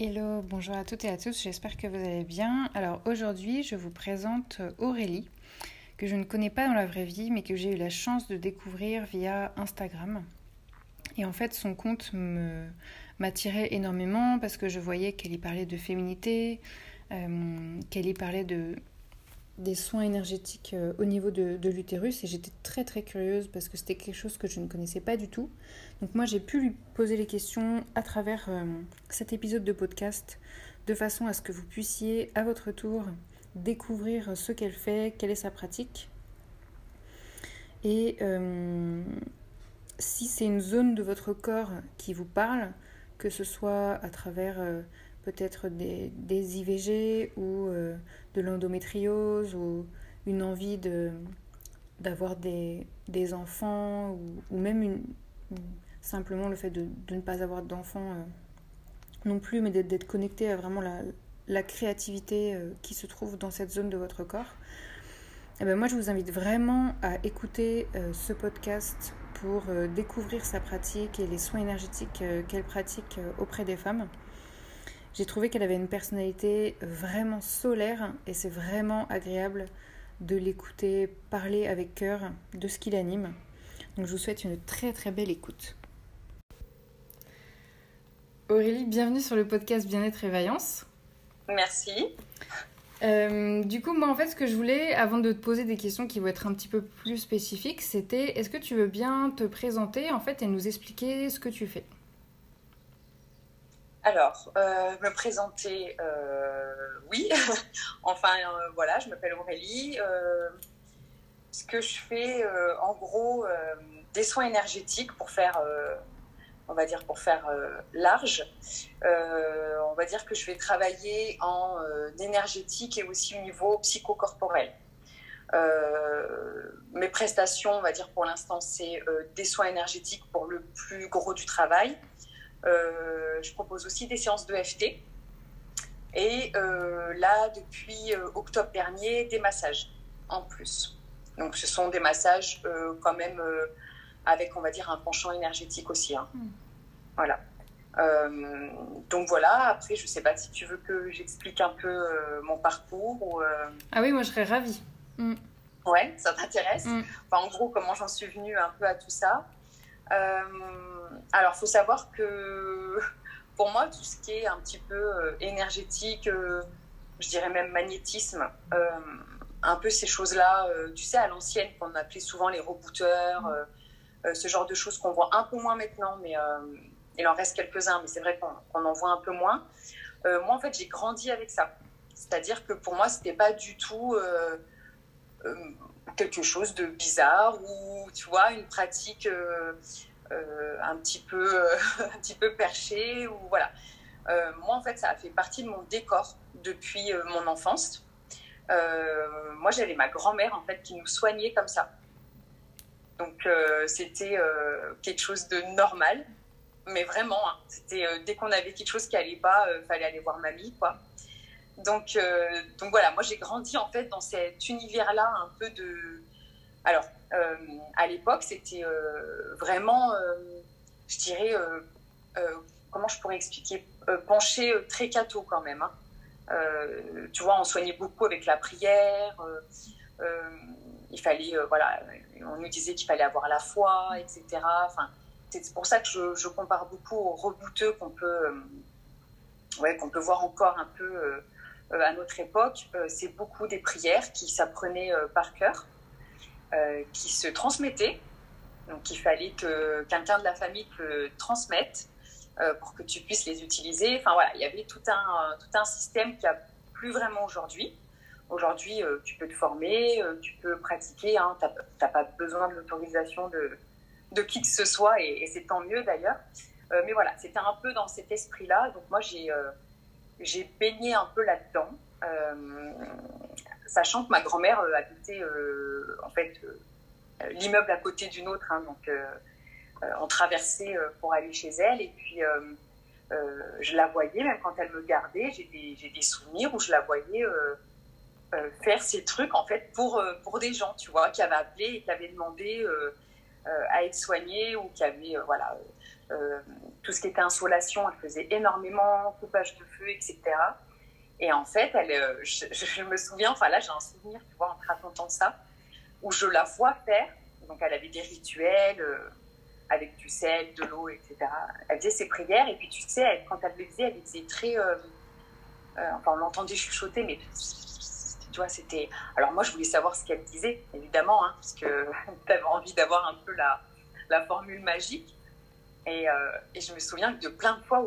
Hello, bonjour à toutes et à tous, j'espère que vous allez bien. Alors aujourd'hui, je vous présente Aurélie, que je ne connais pas dans la vraie vie, mais que j'ai eu la chance de découvrir via Instagram. Et en fait, son compte m'attirait énormément parce que je voyais qu'elle y parlait de féminité, euh, qu'elle y parlait de, des soins énergétiques euh, au niveau de, l'utérus et j'étais très très curieuse parce que c'était quelque chose que je ne connaissais pas du tout. Donc moi j'ai pu lui poser les questions à travers euh, cet épisode de podcast de façon à ce que vous puissiez à votre tour découvrir ce qu'elle fait, quelle est sa pratique. Et euh, si c'est une zone de votre corps qui vous parle, que ce soit à travers peut-être des, des, IVG ou euh, de l'endométriose ou une envie de, d'avoir des, des enfants ou, même simplement le fait de, de ne pas avoir d'enfants euh, non plus, mais d'être, d'être connecté à vraiment la, la créativité euh, qui se trouve dans cette zone de votre corps. Et eh ben moi, je vous invite vraiment à écouter ce podcast pour découvrir sa pratique et les soins énergétiques qu'elle pratique auprès des femmes. J'ai trouvé qu'elle avait une personnalité vraiment solaire et c'est vraiment agréable de l'écouter parler avec cœur de ce qui l'anime. Donc je vous souhaite une très très belle écoute. Aurélie, bienvenue sur le podcast Bien-être et Vaillance. Merci. Euh, du coup, moi en fait, ce que je voulais, avant de te poser des questions qui vont être un petit peu plus spécifiques, c'était est-ce que tu veux bien te présenter en fait et nous expliquer ce que tu fais? Alors, euh, me présenter, euh, oui. enfin, euh, voilà, je m'appelle Aurélie. ce que je fais, en gros, des soins énergétiques pour faire, on va dire, pour faire large. on va dire que je vais travailler en énergétique et aussi au niveau psychocorporel. mes prestations, on va dire pour l'instant, c'est des soins énergétiques pour le plus gros du travail. Euh, je propose aussi des séances de FT. Et euh, là, depuis euh, octobre dernier, des massages en plus. Donc, ce sont des massages quand même avec, on va dire, un penchant énergétique aussi. Hein. Hmm. Voilà. donc voilà, après, je ne sais pas si tu veux que j'explique un peu mon parcours. Ou, Ah oui, moi je serais ravie. Hmm. Ouais, ça t'intéresse? Hmm. enfin, En gros, comment j'en suis venue un peu à tout ça? Alors, il faut savoir que pour moi, tout ce qui est un petit peu euh, énergétique, euh, je dirais même magnétisme, euh, un peu ces choses-là, tu sais, à l'ancienne, qu'on appelait souvent les rebooters, ce genre de choses qu'on voit un peu moins maintenant, mais il en reste quelques-uns, mais c'est vrai qu'on en voit un peu moins. moi, en fait, j'ai grandi avec ça. C'est-à-dire que pour moi, c'était pas du tout quelque chose de bizarre ou, tu vois, une pratique euh, un, petit peu, euh, un petit peu perché. Ou, voilà. Euh, moi, en fait, ça a fait partie de mon décor depuis mon enfance. moi, j'avais ma grand-mère en fait qui nous soignait comme ça. Donc, c'était quelque chose de normal mais vraiment, hein. c'était dès qu'on avait quelque chose qui allait pas, fallait aller voir mamie, quoi. Donc, donc voilà, moi j'ai grandi en fait dans cet univers-là, un peu de. Alors, euh, à l'époque, c'était euh, vraiment, euh, je dirais, comment je pourrais expliquer, penché très quand même. Hein. tu vois, on soignait beaucoup avec la prière. il fallait, voilà, on nous disait qu'il fallait avoir la foi, etc. Enfin, c'est pour ça que je, compare beaucoup aux rebouteux qu'on peut, ouais, qu'on peut voir encore un peu à notre époque. c'est beaucoup des prières qui s'apprenaient par cœur. Euh, qui se transmettaient. Donc il fallait que quelqu'un de la famille te transmette euh, pour que tu puisses les utiliser. Enfin voilà, il y avait tout un, tout un système qui a plus vraiment aujourd'hui. Aujourd'hui, euh, tu peux te former, tu peux pratiquer, hein, tu n'as pas besoin de l'autorisation de, de qui que ce soit, et, c'est tant mieux d'ailleurs. mais voilà, c'était un peu dans cet esprit-là. Donc moi, j'ai j'ai baigné un peu là-dedans sachant que ma grand-mère euh, habitait euh, en fait euh, l'immeuble à côté d'une autre, hein, donc on traversait pour aller chez elle. Et puis je la voyais même quand elle me gardait, j'ai des, souvenirs où je la voyais faire ces trucs en fait pour pour des gens, tu vois, qui avaient appelé et qui avaient demandé à être soignés ou qui avaient voilà tout ce qui était insolation, elle faisait énormément, coupage de etc. Et en fait, elle, euh, je, me souviens, enfin là j'ai un souvenir, tu vois, en te racontant ça, où je la vois faire. Donc elle avait des rituels euh, avec du sel, de l'eau, etc. Elle faisait ses prières et puis tu sais, quand elle les faisait, elle les faisait très... Euh, enfin on l'entendait chuchoter, mais tu vois, c'était... Alors moi je voulais savoir ce qu'elle disait, évidemment, hein, parce que tu avais envie d'avoir un peu la formule magique. Et, euh, et, je me souviens de plein de fois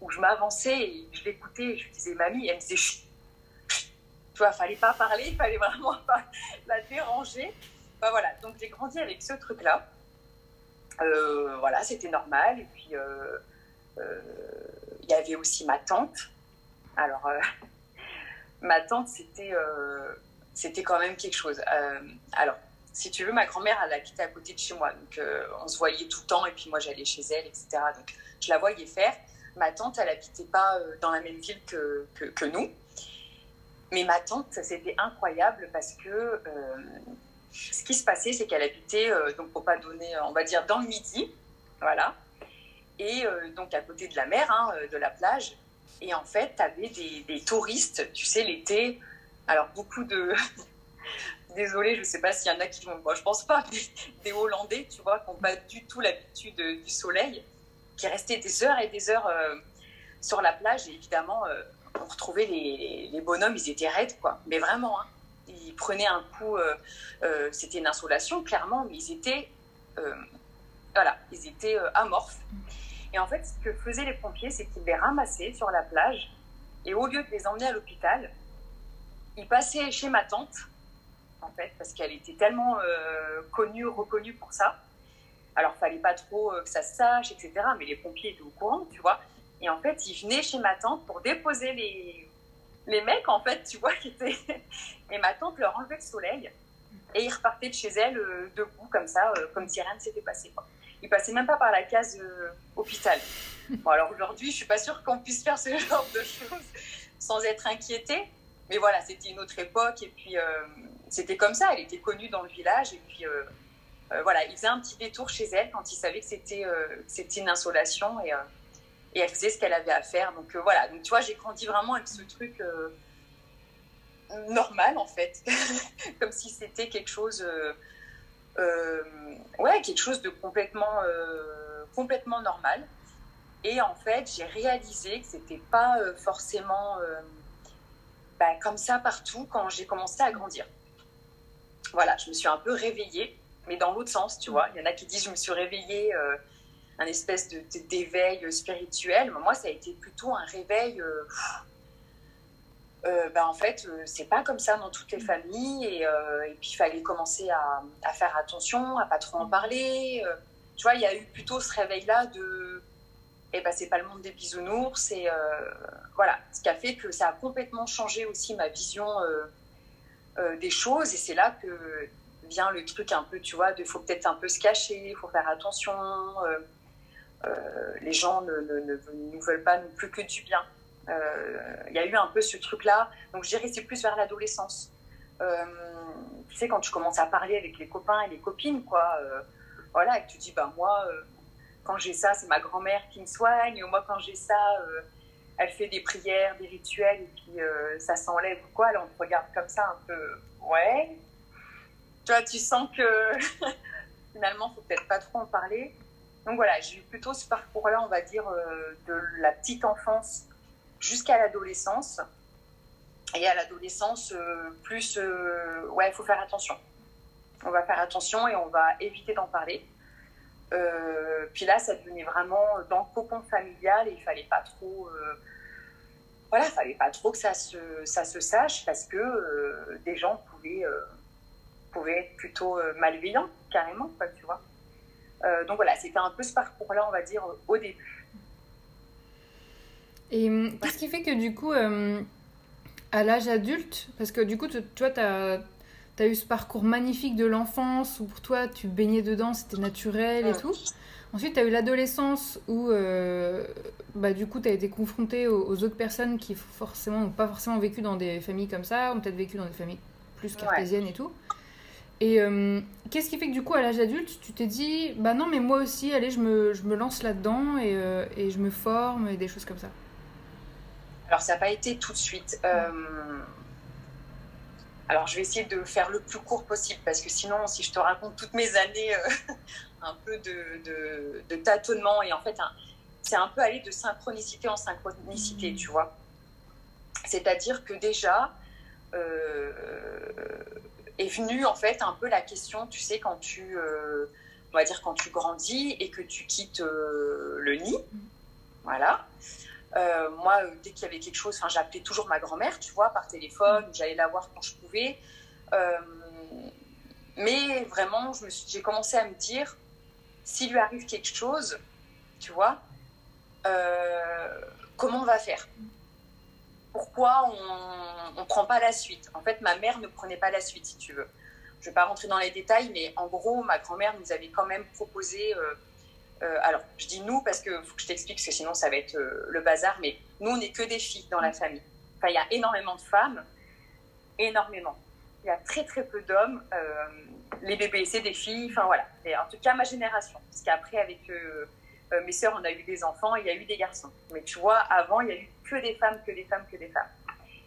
où, je m'avançais et je l'écoutais je disais mamie, elle me disait chut, chut. Tu vois, fallait pas parler, il fallait vraiment pas la déranger. Enfin, voilà, donc j'ai grandi avec ce truc-là. Euh, voilà, c'était normal. Et puis, euh, il y avait aussi ma tante. Alors, ma tante, c'était c'était quand même quelque chose. alors, si tu veux, ma grand-mère, elle habitait à côté de chez moi. Donc, euh, on se voyait tout le temps. Et puis, moi, j'allais chez elle, etc. Donc, je la voyais faire. Ma tante, elle habitait pas euh, dans la même ville que, que, nous. Mais ma tante, c'était incroyable parce que euh, ce qui se passait, c'est qu'elle habitait, donc pour pas donner, on va dire, dans le midi. Voilà. Et donc, à côté de la mer, hein, de la plage. Et en fait, tu avais des, des touristes, tu sais, l'été. Alors, beaucoup de. désolée, je ne sais pas s'il y en a qui vont. Moi, je pense pas. Des, Hollandais, tu vois, qui n'ont pas du tout l'habitude du soleil, qui restaient des heures et des heures euh, sur la plage. Et évidemment, euh, on retrouvait les, bonhommes, ils étaient raides, quoi. Mais vraiment, hein. ils prenaient un coup. Euh, c'était une insolation, clairement, mais ils étaient. voilà, ils étaient amorphes. Et en fait, ce que faisaient les pompiers, c'est qu'ils les ramassaient sur la plage. Et au lieu de les emmener à l'hôpital, ils passaient chez ma tante en fait, parce qu'elle était tellement euh, connue, reconnue pour ça. Alors, fallait pas trop euh, que ça se sache, etc. Mais les pompiers étaient au courant, tu vois. Et en fait, ils venaient chez ma tante pour déposer les, les mecs, en fait, tu vois, qui étaient. Et ma tante leur enlevait le soleil. Et ils repartaient de chez elle euh, debout, comme ça, comme si rien ne s'était passé. Quoi. Ils passaient même pas par la case hôpital. Bon, alors aujourd'hui, je suis pas sûre qu'on puisse faire ce genre de choses sans être inquiété. Mais voilà, c'était une autre époque. Et puis, c'était comme ça. Elle était connue dans le village. Et puis, euh, euh, voilà, il faisait un petit détour chez elle quand il savait que c'était euh, c'était une insolation. Et, et, elle faisait ce qu'elle avait à faire. Donc, voilà. Donc, tu vois, j'ai grandi vraiment avec ce truc normal, en fait. comme si c'était quelque chose. ouais, quelque chose de complètement, complètement normal. Et en fait, j'ai réalisé que c'était pas forcément bah, comme ça partout quand j'ai commencé à grandir voilà, je me suis un peu réveillée, mais dans l'autre sens, tu vois. Il y en a qui disent je me suis réveillée, euh, un espèce de, d'éveil spirituel. moi, ça a été plutôt un réveil. Ben, en fait, c'est pas comme ça dans toutes les familles. Et, puis, il fallait commencer à, à, faire attention, à pas trop en parler. tu vois, il y a eu plutôt ce réveil-là de. Eh ben, c'est pas le monde des bisounours. Et voilà, ce qui a fait que ça a complètement changé aussi ma vision euh, des choses. Et c'est là que vient le truc un peu, tu vois, de faut peut-être un peu se cacher, il faut faire attention. Euh, euh, les gens ne, ne, nous veulent pas non plus que du bien. Il y a eu un peu ce truc-là. Donc je dirais c'est plus vers l'adolescence. tu sais, quand tu commences à parler avec les copains et les copines, quoi, voilà, et que tu dis, bah moi, quand j'ai ça, c'est ma grand-mère qui me soigne, ou moi, quand j'ai ça, elle fait des prières, des rituels, et puis euh, ça s'enlève ou quoi. Là, on te regarde comme ça un peu, ouais. Tu tu sens que finalement, faut peut-être pas trop en parler. Donc voilà, j'ai eu plutôt ce parcours-là, on va dire, euh, de la petite enfance jusqu'à l'adolescence. Et à l'adolescence, euh, plus, ouais, il faut faire attention. On va faire attention et on va éviter d'en parler. Euh, puis là, ça devenait vraiment dans le cocon familial et il fallait pas trop. Euh, voilà, il fallait pas trop que ça se, ça se sache parce que euh, des gens pouvaient, pouvaient être plutôt malveillants, carrément, tu vois. donc voilà, c'était un peu ce parcours-là, on va dire, au début. Et hum, qu'est-ce qui fait que du coup, à l'âge adulte, parce que du coup, tu, vois, tu as tu as eu ce parcours magnifique de l'enfance où pour toi tu baignais dedans, c'était naturel et tout. Ensuite, tu as eu l'adolescence où euh, bah, du coup tu as été confronté aux, autres personnes qui forcément n'ont pas forcément vécu dans des familles comme ça, ont peut-être vécu dans des familles plus cartésiennes et tout. Et euh, qu'est-ce qui fait que du coup, à l'âge adulte, tu t'es dit, bah non, mais moi aussi, allez, je me, je me lance là-dedans et, euh, et, je me forme et des choses comme ça? Alors, ça n'a pas été tout de suite. Alors, je vais essayer de faire le plus court possible parce que sinon, si je te raconte toutes mes années euh, un peu de, de, de, tâtonnement et en fait, c'est un peu aller de synchronicité en synchronicité, mmh. tu vois. C'est-à-dire que déjà, euh, est venue en fait un peu la question, tu sais, quand tu, euh, on va dire quand tu grandis et que tu quittes le nid, voilà. Euh, moi, dès qu'il y avait quelque chose, j'appelais toujours ma grand-mère, tu vois, par téléphone, j'allais la voir quand je pouvais. mais vraiment, j'ai commencé à me dire, s'il lui arrive quelque chose, tu vois, comment on va faire? Pourquoi on ne prend pas la suite? En fait, ma mère ne prenait pas la suite, si tu veux. Je ne vais pas rentrer dans les détails, mais en gros, ma grand-mère nous avait quand même proposé. Euh, euh, alors, je dis nous parce faut que je t'explique, parce que sinon ça va être euh, le bazar, mais nous, on n'est que des filles dans la famille. Enfin, il y a énormément de femmes, énormément. Il y a très très peu d'hommes. les bébés, c'est des filles. Enfin, voilà. Et en tout cas, ma génération. Parce qu'après, avec euh, mes sœurs, on a eu des enfants, il y a eu des garçons. Mais tu vois, avant, il y a eu que des femmes, que des femmes, que des femmes.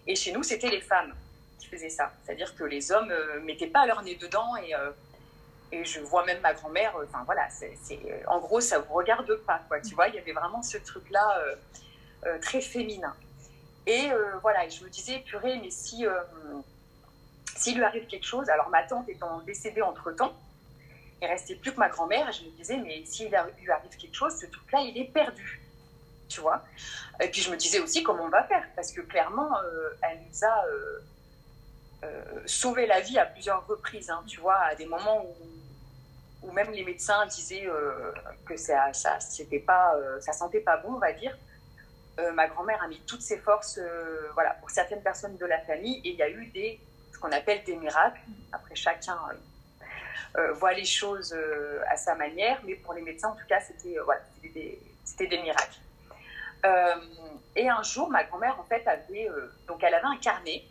Et chez nous, c'était les femmes qui faisaient ça. C'est-à-dire que les hommes ne euh, mettaient pas leur nez dedans et, euh, et je vois même ma grand-mère, enfin voilà, c'est, en gros, ça vous regarde pas, quoi. Tu vois, il y avait vraiment ce truc-là très féminin. Et voilà, je me disais, purée, mais si, s'il lui arrive quelque chose, alors ma tante étant décédée entre-temps, il restait plus que ma grand-mère je me disais, mais s'il lui arrive quelque chose, ce truc-là, il est perdu. Tu vois Et puis je me disais aussi comment on va faire? Parce que clairement, euh, elle nous a euh, euh, sauvé la vie à plusieurs reprises. Hein, tu vois, à des moments où, même les médecins disaient que ça, ça, c'était pas, ça sentait pas bon, on va dire. ma grand-mère a mis toutes ses forces voilà, pour certaines personnes de la famille et il y a eu des, ce qu'on appelle des miracles. Après, chacun euh, voit les choses euh, à sa manière, mais pour les médecins, en tout cas, c'était euh, des, des, miracles. et un jour, ma grand-mère, en fait, avait, donc elle avait un carnet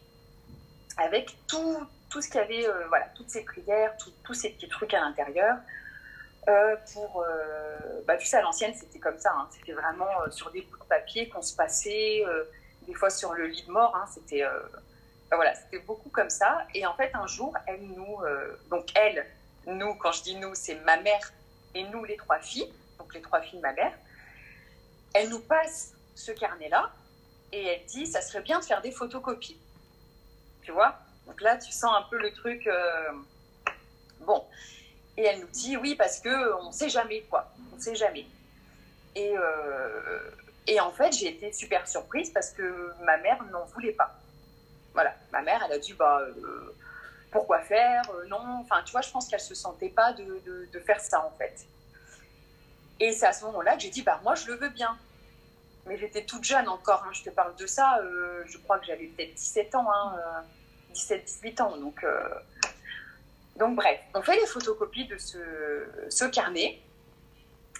avec tout, tout ce qu'il avait, voilà, toutes ces prières, tous ces petits trucs à l'intérieur. pour, bah, tu sais, à l'ancienne, c'était comme ça. Hein. c'était vraiment sur des bouts de papier qu'on se passait, des fois sur le lit de mort. Hein. c'était, voilà, c'était beaucoup comme ça. Et en fait, un jour, elle nous, donc elle, nous, quand je dis nous, c'est ma mère et nous, les trois filles, donc les trois filles de ma mère. Elle nous passe ce carnet-là et elle dit ça serait bien de faire des photocopies. Tu vois Donc là, tu sens un peu le truc. Euh, bon. Et elle nous dit oui, parce qu'on ne sait jamais, quoi. On ne sait jamais. Et, euh, et en fait, j'ai été super surprise parce que ma mère n'en voulait pas. Voilà. Ma mère, elle a dit bah. Euh, pourquoi faire Non, enfin, tu vois, je pense qu'elle se sentait pas de, de, faire ça en fait. Et c'est à ce moment-là que j'ai dit, bah moi, je le veux bien. Mais j'étais toute jeune encore, hein, je te parle de ça, je crois que j'avais peut-être 17 ans, hein, 17-18 euh, ans. Donc, donc, bref, on fait les photocopies de ce, ce, carnet.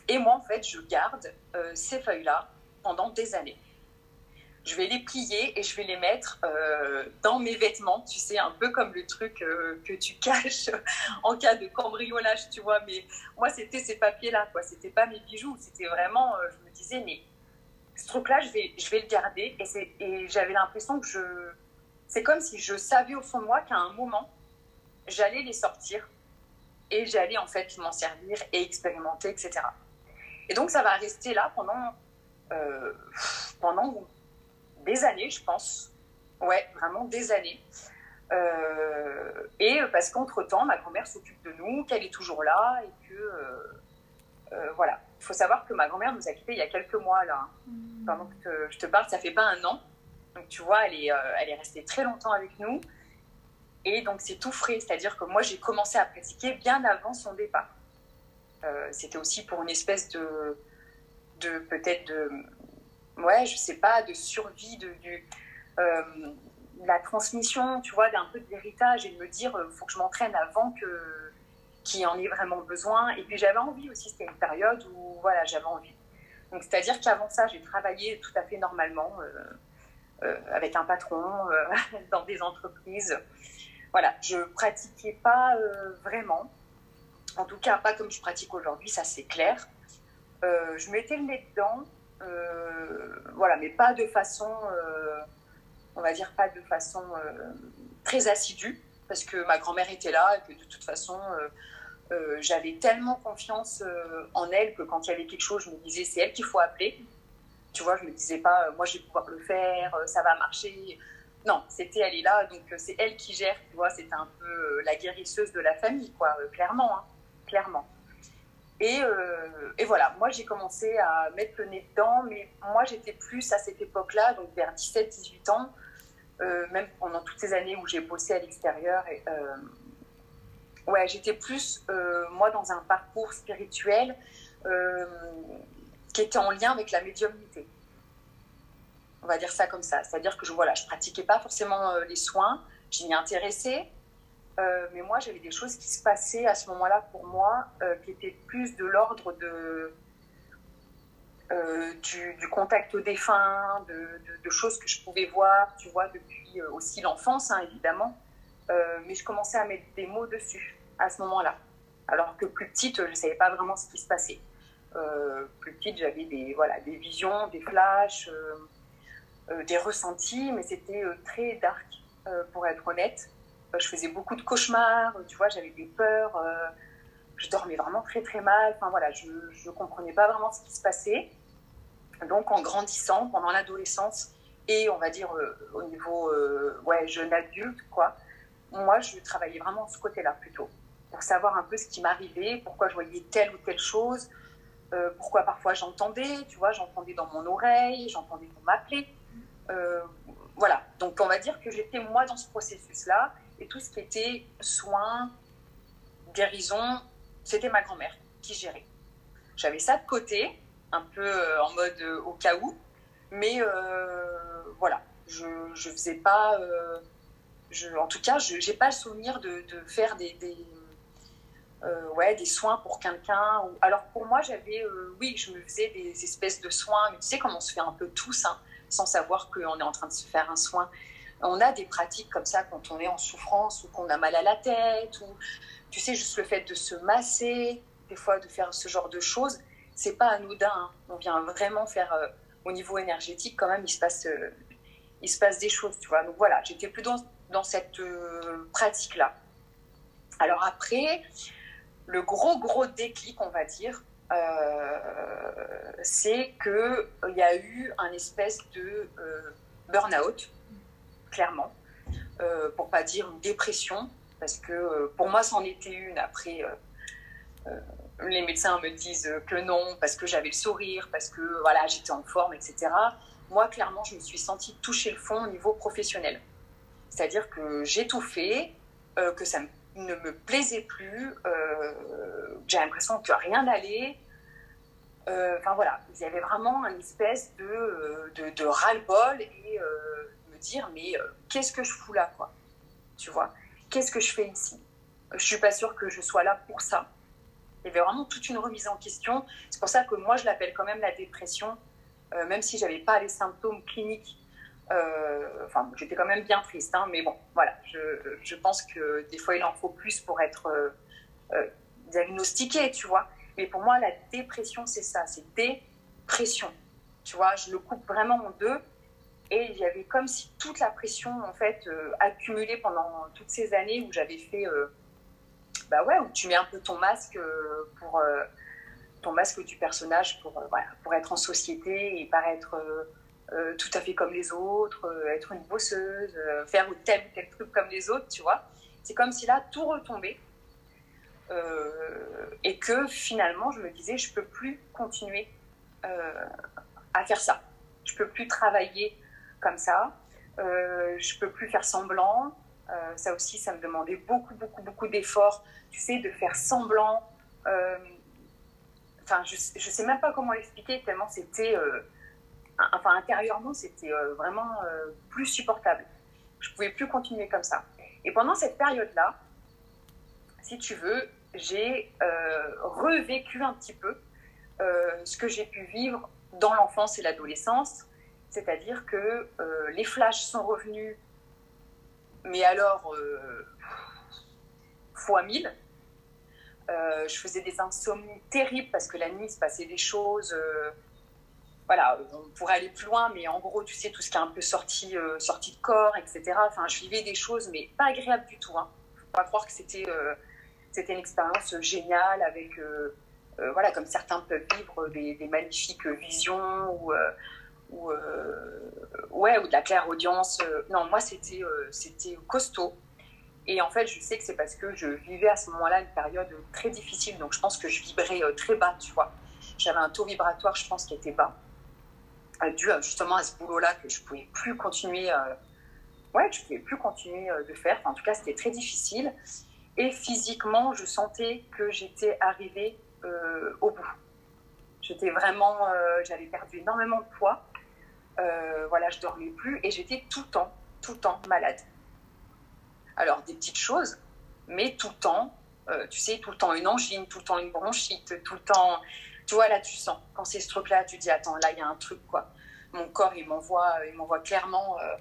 Et moi, en fait, je garde ces feuilles-là pendant des années je vais les plier et je vais les mettre euh, dans mes vêtements, tu sais, un peu comme le truc euh, que tu caches en cas de cambriolage, tu vois. Mais moi, c'était ces papiers-là, quoi. C'était pas mes bijoux, c'était vraiment, euh, je me disais, mais ce truc-là, je vais, je vais le garder. Et, et j'avais l'impression que je. C'est comme si je savais au fond de moi qu'à un moment, j'allais les sortir et j'allais en fait m'en servir et expérimenter, etc. Et donc, ça va rester là pendant. pendant des années, je pense. Ouais, vraiment des années. Euh, et parce qu'entre-temps, ma grand-mère s'occupe de nous, qu'elle est toujours là et que. Euh, euh, voilà. Il faut savoir que ma grand-mère nous a quittés il y a quelques mois, là. Hein. Mmh. Pendant que je te parle, ça fait pas un an. Donc, tu vois, elle est, elle est restée très longtemps avec nous. Et donc, c'est tout frais. C'est-à-dire que moi, j'ai commencé à pratiquer bien avant son départ. C'était aussi pour une espèce de. de peut-être de ouais, je sais pas, de survie, de, euh, la transmission, tu vois, d'un peu de l'héritage et de me dire, il euh, faut que je m'entraîne avant que qu'il en ait vraiment besoin. Et puis j'avais envie aussi, c'était une période où voilà, j'avais envie. Donc c'est-à-dire qu'avant ça, j'ai travaillé tout à fait normalement euh, avec un patron dans des entreprises. voilà, je pratiquais pas vraiment. En tout cas, pas comme je pratique aujourd'hui, ça c'est clair. je mettais le nez dedans, voilà, mais pas de façon, on va dire pas de façon très assidue, parce que ma grand-mère était là et que de toute façon, euh, j'avais tellement confiance euh, en elle que quand il y avait quelque chose, je me disais c'est elle qu'il faut appeler. Tu vois, je me disais pas euh, moi je vais pouvoir le faire, ça va marcher. Non, c'était elle est là, donc c'est elle qui gère. Tu vois, c'était un peu la guérisseuse de la famille, quoi, clairement, hein, clairement. Et, et, voilà, moi j'ai commencé à mettre le nez dedans, mais moi j'étais plus à cette époque-là, donc vers 17-18 ans, même pendant toutes ces années où j'ai bossé à l'extérieur, ouais, j'étais plus, euh, moi, dans un parcours spirituel euh, qui était en lien avec la médiumnité. On va dire ça comme ça. C'est-à-dire que je voilà, je pratiquais pas forcément euh, les soins, j'y m'y intéressais, mais moi, j'avais des choses qui se passaient à ce moment-là pour moi qui étaient plus de l'ordre de, du, contact au défunt, de, choses que je pouvais voir, tu vois, depuis aussi l'enfance, hein, évidemment. mais je commençais à mettre des mots dessus à ce moment-là. Alors que plus petite, je ne savais pas vraiment ce qui se passait. Euh, plus petite, j'avais des, voilà, des visions, des flashs, euh, euh, des ressentis, mais c'était très dark, pour être honnête. je faisais beaucoup de cauchemars, tu vois, j'avais des peurs, je dormais vraiment très très mal. Enfin voilà, je ne comprenais pas vraiment ce qui se passait. Donc en grandissant, pendant l'adolescence, et on va dire au niveau jeune adulte, quoi, moi je travaillais vraiment ce côté-là plutôt pour savoir un peu ce qui m'arrivait, pourquoi je voyais telle ou telle chose, euh, pourquoi parfois j'entendais, tu vois, j'entendais dans mon oreille, j'entendais qu'on m'appelait. Euh, voilà, donc on va dire que j'étais moi dans ce processus-là, et tout ce qui était soins, guérison, c'était ma grand-mère qui gérait. J'avais ça de côté, un peu euh, en mode au cas où, mais voilà, je ne faisais pas... En tout cas, je n'ai pas le souvenir de, faire des euh, ouais, des soins pour quelqu'un. Alors pour moi, j'avais, euh, oui, je me faisais des espèces de soins, mais tu sais comment on se fait un peu tous, hein, sans savoir qu'on est en train de se faire un soin. On a des pratiques comme ça quand on est en souffrance ou qu'on a mal à la tête, ou tu sais, juste le fait de se masser, des fois de faire ce genre de choses, c'est pas anodin. Hein. On vient vraiment faire, euh, au niveau énergétique, quand même, il se passe, il se passe des choses, tu vois. Donc voilà, j'étais plus dans, dans cette pratique-là. Alors après, le gros, gros déclic, on va dire, euh, c'est qu'il y a eu un espèce de euh, burn-out, clairement, euh, pour pas dire une dépression, parce que euh, pour moi, c'en était une. Après, les médecins me disent que non, parce que j'avais le sourire, parce que voilà, j'étais en forme, etc. Moi, clairement, je me suis sentie toucher le fond au niveau professionnel. C'est-à-dire que j'ai tout fait, que ça me ne me plaisait plus. Euh, j'ai l'impression que rien n'allait. Euh, enfin voilà, il y avait vraiment une espèce de, euh, de, ras-le-bol et me dire mais qu'est-ce que je fous là quoi? Tu vois? Qu'est-ce que je fais ici? Je suis pas sûre que je sois là pour ça. Il y avait vraiment toute une remise en question. C'est pour ça que moi je l'appelle quand même la dépression, même si j'avais pas les symptômes cliniques euh, j'étais quand même bien triste, hein, mais bon, voilà. Je, pense que des fois, il en faut plus pour être euh, euh, diagnostiqué, tu vois. Mais pour moi, la dépression, c'est ça, c'est dépression. Tu vois, je le coupe vraiment en deux. Et il y avait comme si toute la pression, en fait, accumulée pendant toutes ces années où j'avais fait, bah ouais, où tu mets un peu ton masque pour ton masque du personnage pour, voilà, pour être en société et paraître euh, tout à fait comme les autres, euh, être une bosseuse, euh, faire tel ou tel truc comme les autres, tu vois. C'est comme si là, tout retombait. et que finalement, je me disais, je peux plus continuer à faire ça. Je peux plus travailler comme ça. je peux plus faire semblant. ça aussi, ça me demandait beaucoup, beaucoup, beaucoup d'efforts. Tu sais, de faire semblant. Enfin, je, je sais même pas comment l'expliquer tellement c'était enfin intérieurement, c'était euh, vraiment euh, plus supportable. Je pouvais plus continuer comme ça. Et pendant cette période-là, si tu veux, j'ai euh, revécu un petit peu ce que j'ai pu vivre dans l'enfance et l'adolescence, c'est-à-dire que les flashs sont revenus, mais alors, fois mille. je faisais des insomnies terribles parce que la nuit, se passait des choses voilà, on pourrait aller plus loin, mais en gros, tu sais, tout ce qui est un peu sorti, euh, de corps, etc. Enfin, je vivais des choses, mais pas agréables du tout. Hein. Faut pas croire que c'était euh, c'était une expérience géniale avec, euh, voilà, comme certains peuvent vivre des, magnifiques visions ou, ou ouais, ou de la claire audience. non, moi, c'était c'était costaud. Et en fait, je sais que c'est parce que je vivais à ce moment-là une période très difficile, donc je pense que je vibrais très bas, tu vois. J'avais un taux vibratoire, je pense, qui était bas dû justement à ce boulot-là que je pouvais plus continuer, euh, ouais, je pouvais plus continuer euh, de faire. en tout cas, c'était très difficile. Et physiquement, je sentais que j'étais arrivée euh, au bout. J'étais vraiment, j'avais perdu énormément de poids. voilà, je dormais plus et j'étais tout le temps, tout le temps malade. Alors des petites choses, mais tout le temps, tu sais, tout le temps une angine, tout le temps une bronchite, tout le temps tu vois, là, tu sens. Quand c'est ce truc-là, tu dis, attends, là, il y a un truc, quoi. Mon corps, il m'envoie, il m'envoie clairement, euh,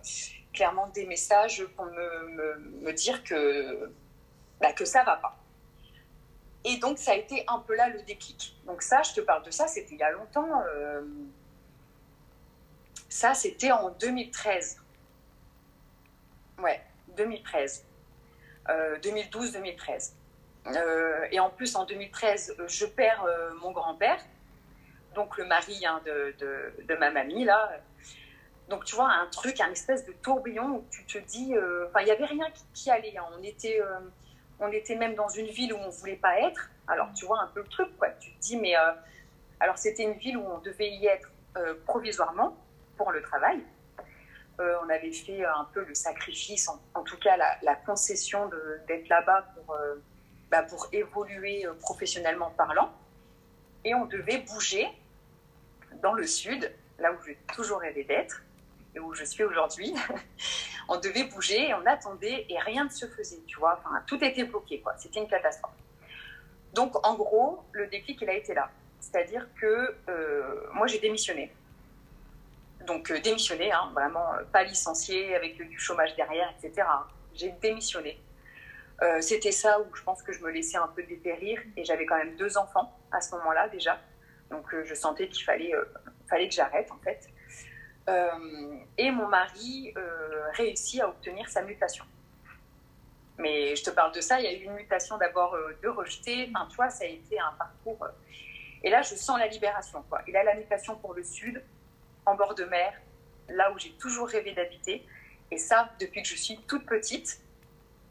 clairement des messages pour me, me, dire que, bah, que ça va pas. Et donc, ça a été un peu là le déclic. Donc, ça, je te parle de ça, c'était il y a longtemps. Euh, ça, c'était en 2013. Ouais, 2013. 2012-2013. Euh, et en plus, en 2013, je perds euh, mon grand-père, donc le mari hein, de, de, ma mamie, là. Donc, tu vois, un truc, un espèce de tourbillon où tu te dis. Euh, enfin, il n'y avait rien qui, allait. Hein. On, était, on était même dans une ville où on ne voulait pas être. Alors, tu vois un peu le truc, quoi. Tu te dis, mais. alors, c'était une ville où on devait y être provisoirement pour le travail. on avait fait un peu le sacrifice, en, tout cas la concession d'être là-bas pour bah, pour évoluer euh, professionnellement parlant. Et on devait bouger dans le sud, là où j'ai toujours rêvé d'être et où je suis aujourd'hui. on devait bouger et on attendait et rien ne se faisait, tu vois. Tout était bloqué, quoi. C'était une catastrophe. Donc, en gros, le déclic, il a été là. C'est-à-dire que euh, moi, j'ai démissionné. Donc, euh, démissionné, hein, vraiment pas licencié avec du chômage derrière, etc. J'ai démissionné. Euh, c'était ça où je pense que je me laissais un peu dépérir et j'avais quand même deux enfants à ce moment-là déjà. Donc euh, je sentais qu'il fallait, euh, fallait que j'arrête en fait. et mon mari réussit à obtenir sa mutation. Mais je te parle de ça, il y a eu une mutation d'abord de rejeté. Enfin, tu vois, ça a été un parcours. Et là, je sens la libération. Il a la mutation pour le sud, en bord de mer, là où j'ai toujours rêvé d'habiter. Et ça, depuis que je suis toute petite,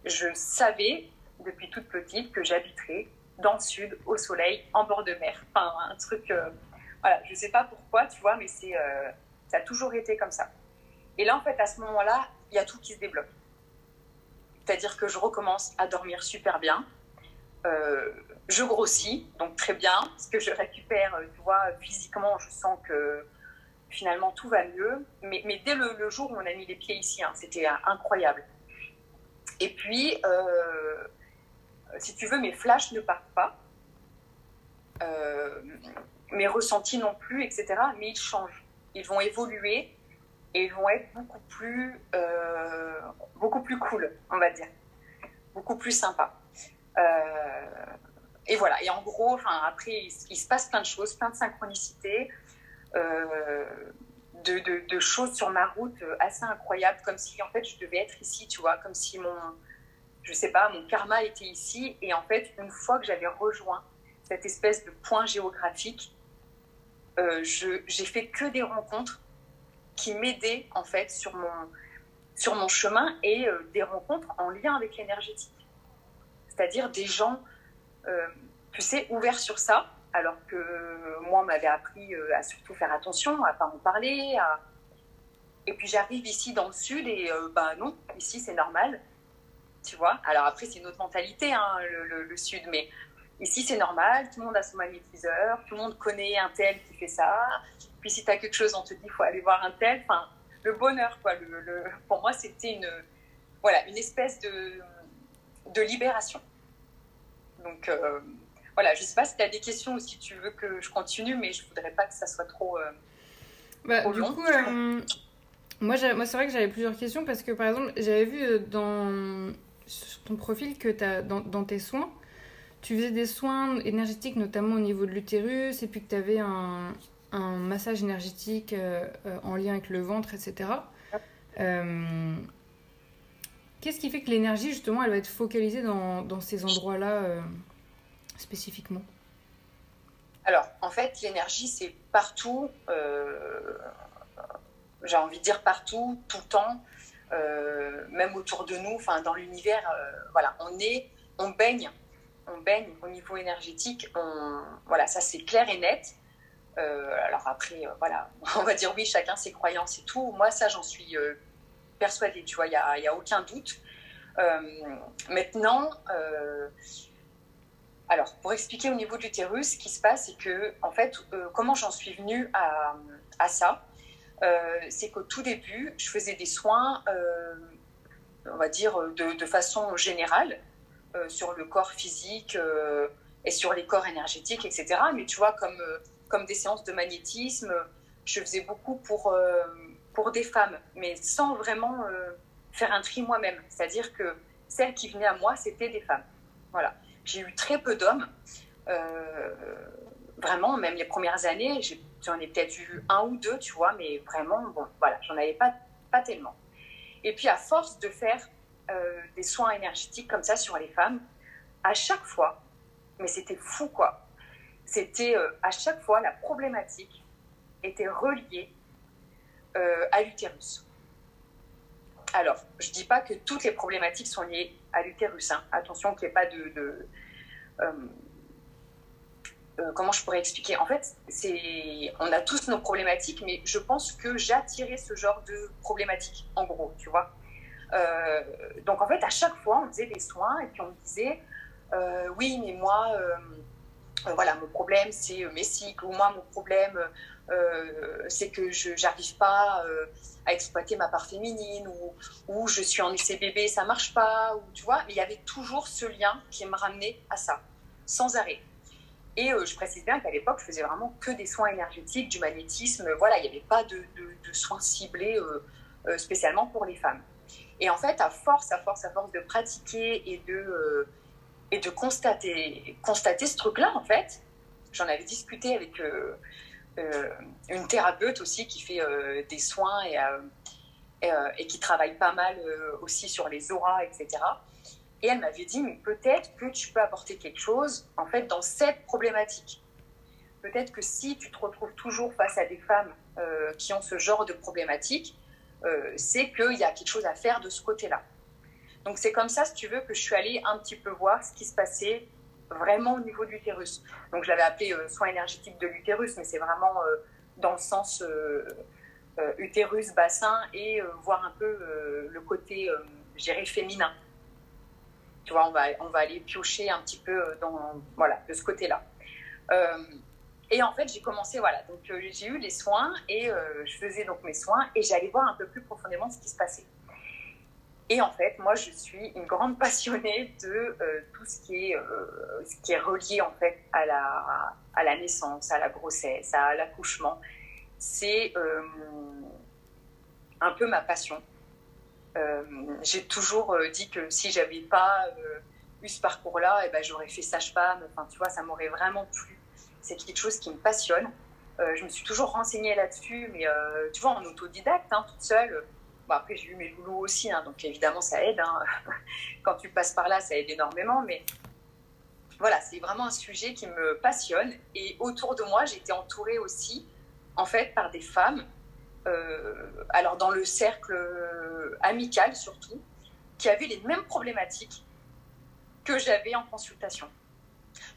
je savais depuis toute petite que j'habiterais dans le sud, au soleil, en bord de mer. Enfin, un truc. Euh, voilà, je sais pas pourquoi, tu vois, mais c'est, euh, ça a toujours été comme ça. Et là, en fait, à ce moment-là, il y a tout qui se débloque. C'est-à-dire que je recommence à dormir super bien. Euh, je grossis, donc très bien, parce que je récupère, tu vois, physiquement, je sens que finalement tout va mieux. Mais, mais dès le, jour où on a mis les pieds ici, hein, c'était incroyable. Et puis, euh, si tu veux, mes flashs ne partent pas, euh, mes ressentis non plus, etc. Mais ils changent, ils vont évoluer et ils vont être beaucoup plus, euh, beaucoup plus cool, on va dire, beaucoup plus sympa. et voilà. Et en gros, après, il, se passe plein de choses, plein de synchronicités de, choses sur ma route euh, assez incroyables, comme si en fait je devais être ici, tu vois, comme si mon, je sais pas, mon karma était ici. Et en fait, une fois que j'avais rejoint cette espèce de point géographique, euh, j'ai fait que des rencontres qui m'aidaient en fait sur mon, sur mon chemin et euh, des rencontres en lien avec l'énergétique. C'est-à-dire des gens, tu sais, ouverts sur ça, alors que moi, on m'avait appris euh, à surtout faire attention, à pas en parler. Et puis j'arrive ici dans le sud et bah non, ici c'est normal, tu vois. Alors après, c'est une autre mentalité, hein, le, sud, mais ici c'est normal, tout le monde a son magnétiseur, tout le monde connaît un tel qui fait ça. Puis si tu as quelque chose, on te dit, il faut aller voir un tel. Enfin, le bonheur, quoi. Pour moi, c'était une, voilà, une espèce de, de libération. Donc, euh, voilà, je sais pas si tu as des questions ou si tu veux que je continue, mais je voudrais pas que ça soit trop, euh, bah, du Coup, euh, moi, moi c'est vrai que j'avais plusieurs questions parce que par exemple, j'avais vu dans ton profil que as, dans, dans, tes soins, tu faisais des soins énergétiques, notamment au niveau de l'utérus, et puis que tu avais un, un, massage énergétique en lien avec le ventre, etc. Qu'est-ce qui fait que l'énergie, justement, elle va être focalisée dans, dans ces endroits-là euh, spécifiquement Alors, en fait, l'énergie, c'est partout, euh, j'ai envie de dire partout, tout le temps, euh, même autour de nous, enfin, dans l'univers, voilà, on est, on baigne, on baigne au niveau énergétique, voilà, ça c'est clair et net. alors après, voilà, on va dire oui, chacun ses croyances et tout. Moi, ça, j'en suis persuadée, tu vois, il n'y a, y a, aucun doute. Euh, maintenant, euh, alors pour expliquer au niveau de l'utérus, ce qui se passe, c'est que, en fait, euh, comment j'en suis venue à, ça, c'est qu'au tout début, je faisais des soins, on va dire, de, de façon générale, sur le corps physique et sur les corps énergétiques, etc. Mais tu vois, comme, comme des séances de magnétisme, je faisais beaucoup pour pour des femmes, mais sans vraiment euh, faire un tri moi-même. C'est-à-dire que celles qui venaient à moi, c'était des femmes. Voilà. J'ai eu très peu d'hommes. Euh, vraiment, même les premières années, j'en ai, peut-être eu un ou deux, tu vois, mais vraiment, bon, voilà, j'en avais pas, pas tellement. Et puis, à force de faire euh, des soins énergétiques comme ça sur les femmes, à chaque fois, mais c'était fou, quoi. C'était à chaque fois, la problématique était reliée euh, à l'utérus. Alors, je ne dis pas que toutes les problématiques sont liées à l'utérus. Hein. Attention qu'il n'y ait pas de... Euh, euh, comment je pourrais expliquer? En fait, on a tous nos problématiques, mais je pense que j'attirais ce genre de problématiques, en gros, tu vois. donc, en fait, à chaque fois, on faisait des soins et puis on me disait, oui, mais moi, voilà, mon problème, c'est mes cycles, ou moi, mon problème, euh, c'est que je n'arrive pas euh, à exploiter ma part féminine ou, je suis en essai bébé, ça marche pas, tu vois, mais il y avait toujours ce lien qui me ramenait à ça, sans arrêt. Et euh, je précise bien qu'à l'époque, je faisais vraiment que des soins énergétiques, du magnétisme, voilà, il n'y avait pas de, de, soins ciblés spécialement pour les femmes. Et en fait, à force, à force, à force de pratiquer et de, et de constater, constater ce truc-là, en fait, j'en avais discuté avec une thérapeute aussi qui fait euh, des soins et, euh, et, qui travaille pas mal aussi sur les auras, etc. Et elle m'avait dit, mais peut-être que tu peux apporter quelque chose, en fait, dans cette problématique. Peut-être que si tu te retrouves toujours face à des femmes qui ont ce genre de problématique, c'est qu'il y a quelque chose à faire de ce côté-là. Donc c'est comme ça, si tu veux, que je suis allée un petit peu voir ce qui se passait vraiment au niveau de l'utérus. Donc je l'avais appelé euh, soin énergétique de l'utérus, mais c'est vraiment euh, dans le sens euh, utérus, bassin et voir un peu le côté, géré féminin. Tu vois, on va, on va aller piocher un petit peu dans, voilà, de ce côté-là. et en fait, j'ai commencé, voilà, donc j'ai eu les soins et je faisais donc mes soins et j'allais voir un peu plus profondément ce qui se passait. Et en fait, moi, je suis une grande passionnée de euh, tout ce qui, est, euh, ce qui est relié en fait à la, naissance, à la grossesse, à l'accouchement. C'est euh, un peu ma passion. J'ai toujours dit que si j'avais pas eu ce parcours-là, eh ben, j'aurais fait sage-femme. Enfin, tu vois, ça m'aurait vraiment plu. C'est quelque chose qui me passionne. je me suis toujours renseignée là-dessus, mais tu vois, en autodidacte, hein, toute seule après, j'ai eu mes loulous aussi, hein, donc évidemment, ça aide. Hein. Quand tu passes par là, ça aide énormément. Mais voilà, c'est vraiment un sujet qui me passionne. Et autour de moi, j'étais entourée aussi, en fait, par des femmes. Euh, alors, dans le cercle amical surtout, qui avaient les mêmes problématiques que j'avais en consultation.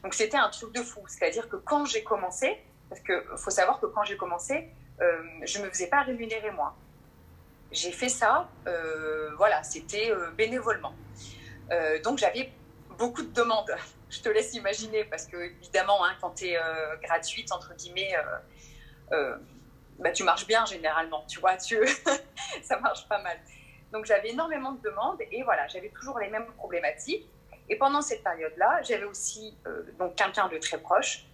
Donc, c'était un truc de fou. C'est-à-dire que quand j'ai commencé, parce qu'il faut savoir que quand j'ai commencé, euh, je ne me faisais pas rémunérer moi j'ai fait ça, euh, voilà, c'était euh, bénévolement. Euh, donc j'avais beaucoup de demandes. Je te laisse imaginer parce que évidemment, hein, quand tu es gratuite entre guillemets, bah, tu marches bien généralement, tu vois, tu ça marche pas mal. Donc j'avais énormément de demandes et voilà, j'avais toujours les mêmes problématiques. Et pendant cette période-là, j'avais aussi donc quelqu'un de très proche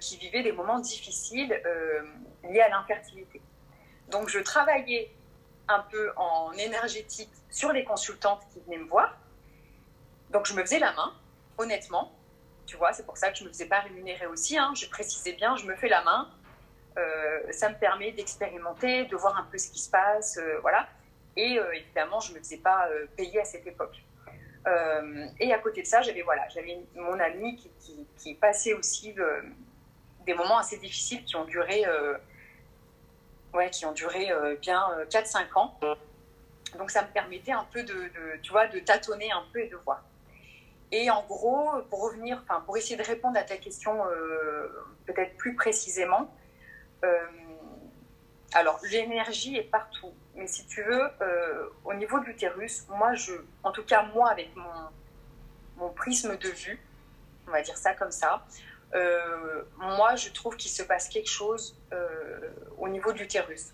qui vivait des moments difficiles liés à l'infertilité. Donc je travaillais un peu en énergétique sur les consultantes qui venaient me voir. Donc je me faisais la main, honnêtement. Tu vois, c'est pour ça que je ne me faisais pas rémunérer aussi. Hein. Je précisais bien, je me fais la main. Euh, ça me permet d'expérimenter, de voir un peu ce qui se passe. Euh, voilà. Et euh, évidemment, je ne me faisais pas payer à cette époque. et à côté de ça, j'avais voilà, mon ami qui, qui, qui passait aussi des moments assez difficiles qui ont duré, ouais, qui ont duré bien 4-5 ans. Donc ça me permettait un peu de, tu vois, de tâtonner un peu et de voir. Et en gros, pour revenir, pour essayer de répondre à ta question euh, peut-être plus précisément, euh, alors l'énergie est partout, mais si tu veux, euh, au niveau de l'utérus, moi, je, en tout cas moi, avec mon, mon prisme de vue, on va dire ça comme ça, moi, je trouve qu'il se passe quelque chose au niveau de l'utérus.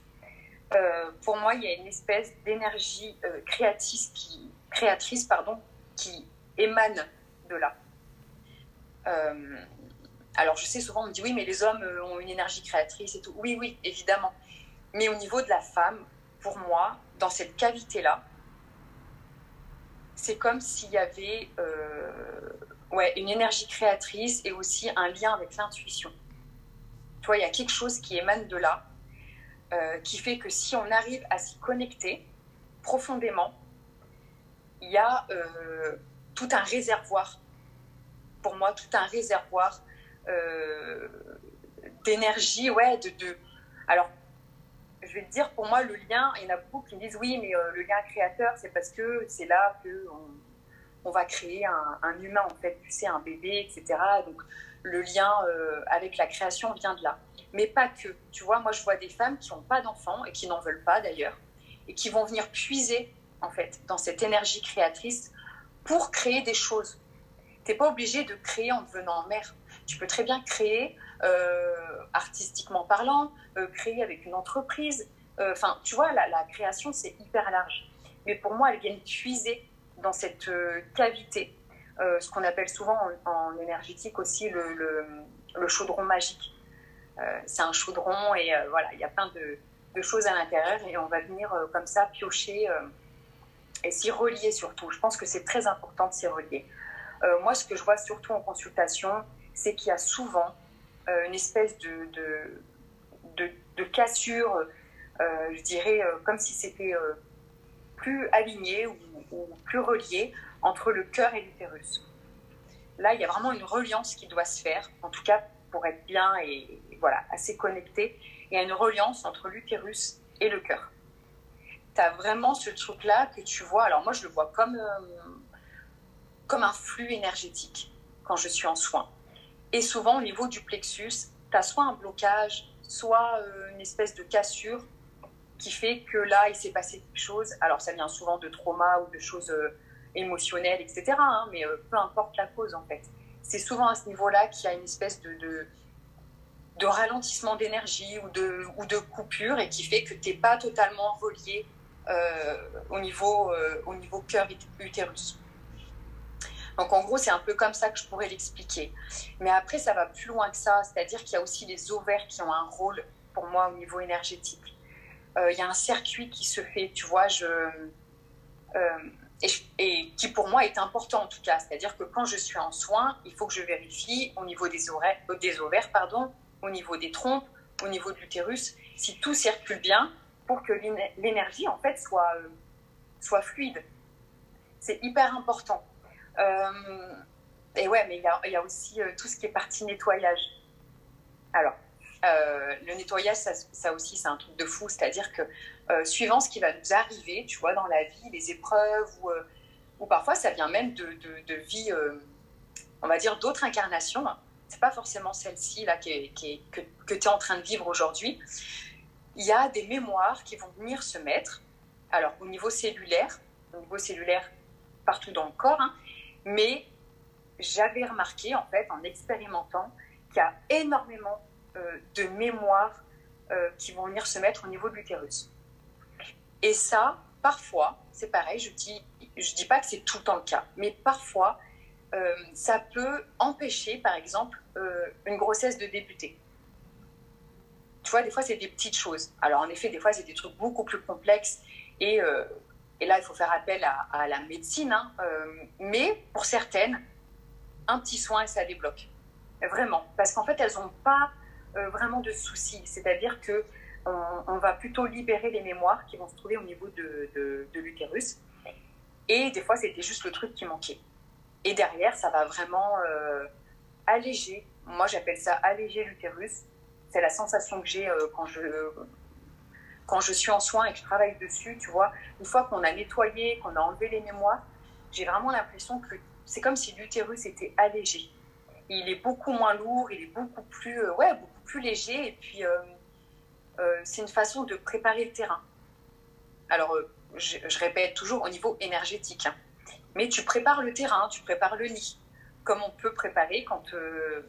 pour moi, il y a une espèce d'énergie créatrice qui, émane de là. Euh, alors, je sais souvent, on me dit oui, mais les hommes euh, ont une énergie créatrice et tout. Oui, oui, évidemment. Mais au niveau de la femme, pour moi, dans cette cavité-là, c'est comme s'il y avait euh, ouais, une énergie créatrice et aussi un lien avec l'intuition. Tu vois, il y a quelque chose qui émane de là, qui fait que si on arrive à s'y connecter profondément, il y a tout un réservoir, pour moi, tout un réservoir euh, d'énergie, ouais, de, Alors, je vais te dire, pour moi, le lien, il y en a beaucoup qui me disent, oui, mais euh, le lien créateur, c'est parce que c'est là que va créer un, humain, en fait, tu sais, un bébé, etc. Donc, le lien euh, avec la création vient de là. Mais pas que. Tu vois, moi, je vois des femmes qui n'ont pas d'enfants et qui n'en veulent pas, d'ailleurs, et qui vont venir puiser, en fait, dans cette énergie créatrice pour créer des choses. Tu n'es pas obligé de créer en devenant mère. Tu peux très bien créer euh, artistiquement parlant, euh, créer avec une entreprise. Enfin, tu vois, la, création, c'est hyper large. Mais pour moi, elle vient puiser dans cette cavité, ce qu'on appelle souvent en, énergétique aussi le, chaudron magique. c'est un chaudron et voilà, il y a plein de, choses à l'intérieur et on va venir comme ça piocher et s'y relier surtout. Je pense que c'est très important de s'y relier. Euh, moi, ce que je vois surtout en consultation, c'est qu'il y a souvent euh, une espèce de, cassure, euh, je dirais, comme si c'était plus aligné ou, plus relié entre le cœur et l'utérus. Là, il y a vraiment une reliance qui doit se faire, en tout cas pour être bien et voilà, assez connecté. Il y a une reliance entre l'utérus et le cœur tu as vraiment ce truc-là que tu vois. Alors moi, je le vois comme, euh, comme un flux énergétique quand je suis en soins. Et souvent, au niveau du plexus, tu as soit un blocage, soit euh, une espèce de cassure qui fait que là, il s'est passé quelque chose. Alors, ça vient souvent de trauma ou de choses euh, émotionnelles, etc. Hein, mais peu importe la cause, en fait. C'est souvent à ce niveau-là qu'il y a une espèce de, de, ralentissement d'énergie ou de, ou de coupure et qui fait que tu n'es pas totalement relié euh, au, niveau, euh, au niveau cœur utérus. Donc en gros, c'est un peu comme ça que je pourrais l'expliquer. Mais après, ça va plus loin que ça, c'est-à-dire qu'il y a aussi les ovaires qui ont un rôle pour moi au niveau énergétique. Euh, il y a un circuit qui se fait, tu vois, je, et, qui pour moi est important en tout cas. C'est-à-dire que quand je suis en soins, il faut que je vérifie au niveau des, ovaires, des ovaires, pardon, au niveau des trompes, au niveau de l'utérus, si tout circule bien pour que l'énergie en fait soit, euh, soit fluide. C'est hyper important. Euh, et ouais, mais il y, a, aussi euh, tout ce qui est partie nettoyage. Alors, le nettoyage, ça, aussi, c'est un truc de fou. C'est-à-dire que suivant ce qui va nous arriver, tu vois, dans la vie, les épreuves, ou, ou parfois ça vient même de, vie, on va dire, d'autres incarnations. C'est pas forcément celle-ci là que, tu es en train de vivre aujourd'hui il y a des mémoires qui vont venir se mettre, alors au niveau cellulaire, au niveau cellulaire partout dans le corps, hein, mais j'avais remarqué en fait en expérimentant qu'il y a énormément euh, de mémoires euh, qui vont venir se mettre au niveau de l'utérus. Et ça, parfois, c'est pareil, je dis, je dis pas que c'est tout le temps le cas, mais parfois, euh, ça peut empêcher, par exemple, une grossesse de débuter. Tu vois, des fois, c'est des petites choses. Alors, en effet, des fois, c'est des trucs beaucoup plus complexes Et, et là, il faut faire appel à, la médecine. Hein, mais pour certaines, un petit soin ça débloque. Vraiment. Parce qu'en fait, elles n'ont pas vraiment de soucis. C'est-à-dire que on, va plutôt libérer les mémoires qui vont se trouver au niveau de, de, l'utérus. Et des fois, c'était juste le truc qui manquait. Et derrière, ça va vraiment alléger. Moi, j'appelle ça alléger l'utérus. C'est la sensation que j'ai euh, quand je quand je suis en soins et que je travaille dessus, tu vois, une fois qu'on a nettoyé, qu'on a enlevé les mémoires, j'ai vraiment l'impression que c'est comme si l'utérus était allégé. Il est beaucoup moins lourd, il est beaucoup plus, euh, ouais, plus léger. Et puis, euh, c'est une façon de préparer le terrain. Alors, je, répète toujours au niveau énergétique. Hein. Mais tu prépares le terrain, tu prépares le lit comme on peut préparer quand, euh,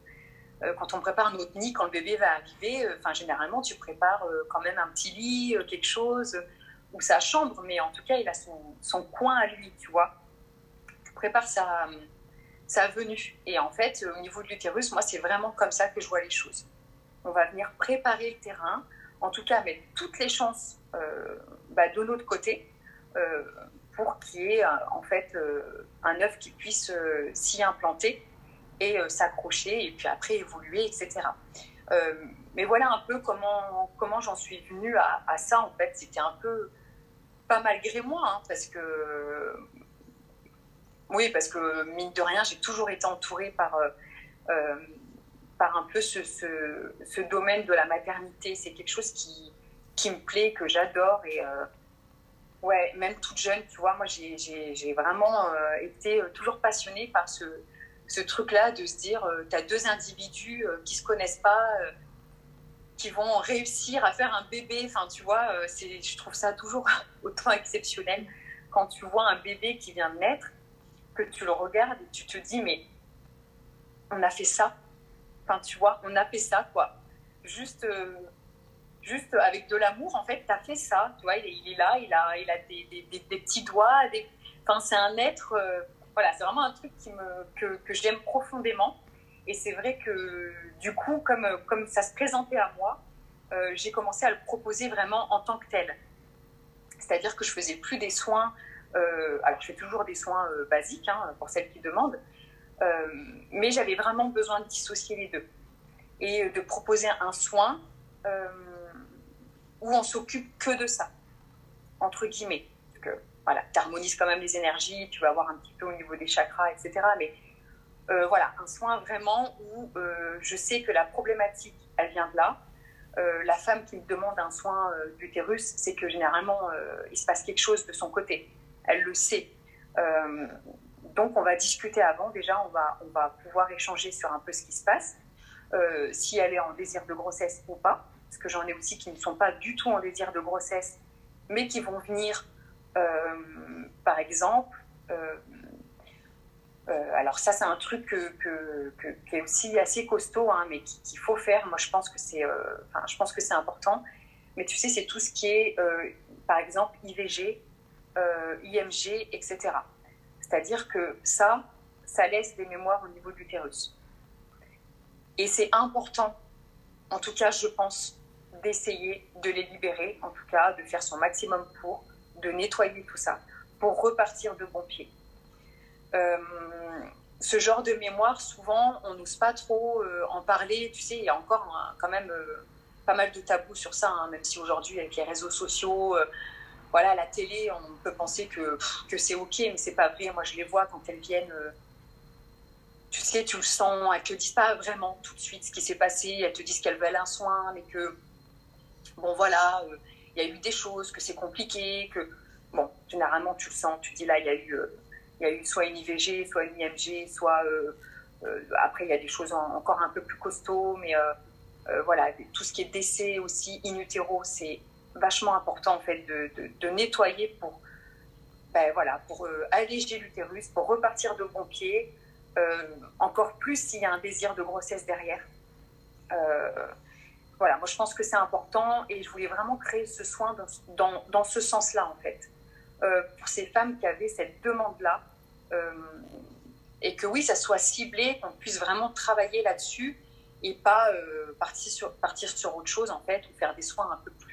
euh, quand on prépare notre nid, quand le bébé va arriver. Euh, enfin, généralement, tu prépares quand même un petit lit, quelque chose, ou sa chambre, mais en tout cas, il a son, coin à lui, tu vois. Tu prépares sa venue. Et en fait, au niveau de l'utérus, moi, c'est vraiment comme ça que je vois les choses. On va venir préparer le terrain, en tout cas mettre toutes les chances bah, de notre côté pour qu'il y ait euh, en fait euh, un œuf qui puisse euh, s'y implanter et s'accrocher et puis après évoluer, etc. mais voilà un peu comment, comment j'en suis venue à, ça. En fait, c'était un peu pas malgré moi, hein, parce que oui, parce que mine de rien, j'ai toujours été entourée par, par un peu ce, ce, domaine de la maternité. C'est quelque chose qui, qui me plaît, que j'adore et Ouais, même toute jeune, tu vois, moi j'ai vraiment euh, été euh, toujours passionnée par ce, ce truc-là de se dire, euh, tu as deux individus qui se connaissent pas, qui vont réussir à faire un bébé. Enfin, tu vois, je trouve ça toujours autant exceptionnel quand tu vois un bébé qui vient de naître, que tu le regardes et tu te dis, mais on a fait ça. Enfin, tu vois, on a fait ça, quoi. Juste juste avec de l'amour, en fait, tu as fait ça. Tu vois, il est, là, il a, il a des, des, petits doigts. Enfin, c'est un être. Euh, voilà, c'est vraiment un truc que, que j'aime profondément. Et c'est vrai que, du coup, comme, comme ça se présentait à moi, euh, j'ai commencé à le proposer vraiment en tant que tel. C'est-à-dire que je faisais plus des soins. Euh, alors, je fais toujours des soins basiques hein, pour celles qui demandent. Mais j'avais vraiment besoin de dissocier les deux et de proposer un soin où on s'occupe que de ça, entre guillemets. Parce que, voilà, tu harmonises quand même les énergies, tu vas voir un petit peu au niveau des chakras, etc. Mais euh, voilà, un soin vraiment où euh, je sais que la problématique, elle vient de là. Euh, la femme qui me demande un soin d'utérus, c'est que généralement, il se passe quelque chose de son côté. Elle le sait. Donc, on va discuter avant. Déjà, on va, on va pouvoir échanger sur un peu ce qui se passe. si elle est en désir de grossesse ou pas parce que j'en ai aussi qui ne sont pas du tout en désir de grossesse, mais qui vont venir, euh, par exemple, euh, euh, alors ça c'est un truc que, qui est aussi assez costaud, hein, mais qu'il faut faire. Moi je pense que c'est, enfin, je pense que c'est important. Mais tu sais, c'est tout ce qui est, par exemple, IVG, IMG, etc. C'est-à-dire que ça, ça laisse des mémoires au niveau de l'utérus. Et c'est important, en tout cas, je pense, d'essayer de les libérer, en tout cas de faire son maximum pour, de nettoyer tout ça, pour repartir de bon pied. Euh, ce genre de mémoire, souvent, on n'ose pas trop euh, en parler. Tu sais, il y a encore quand même euh, pas mal de tabous sur ça, hein, même si aujourd'hui, avec les réseaux sociaux, voilà, la télé, on peut penser que, que c'est OK, mais c'est pas vrai. Moi, je les vois quand elles viennent. tu sais, tu le sens, elles te disent pas vraiment tout de suite ce qui s'est passé, elles te disent qu'elles veulent un soin, mais que bon voilà, euh, il y a eu des choses, que c'est compliqué, que bon, généralement tu le sens, tu dis là, il y a eu, euh, il y a eu soit une IVG, soit une IMG, soit euh, après il y a des choses encore un peu plus costauds, mais voilà, tout ce qui est décès aussi in utero, c'est vachement important en fait de, de, nettoyer pour, ben, voilà, pour alléger l'utérus, pour repartir de bon pied, encore plus s'il y a un désir de grossesse derrière. Voilà, moi je pense que c'est important et je voulais vraiment créer ce soin dans, dans, ce sens-là en fait, euh, pour ces femmes qui avaient cette demande-là euh, et que oui, ça soit ciblé, qu'on puisse vraiment travailler là-dessus et pas euh, partir, sur, partir sur autre chose en fait ou faire des soins un peu plus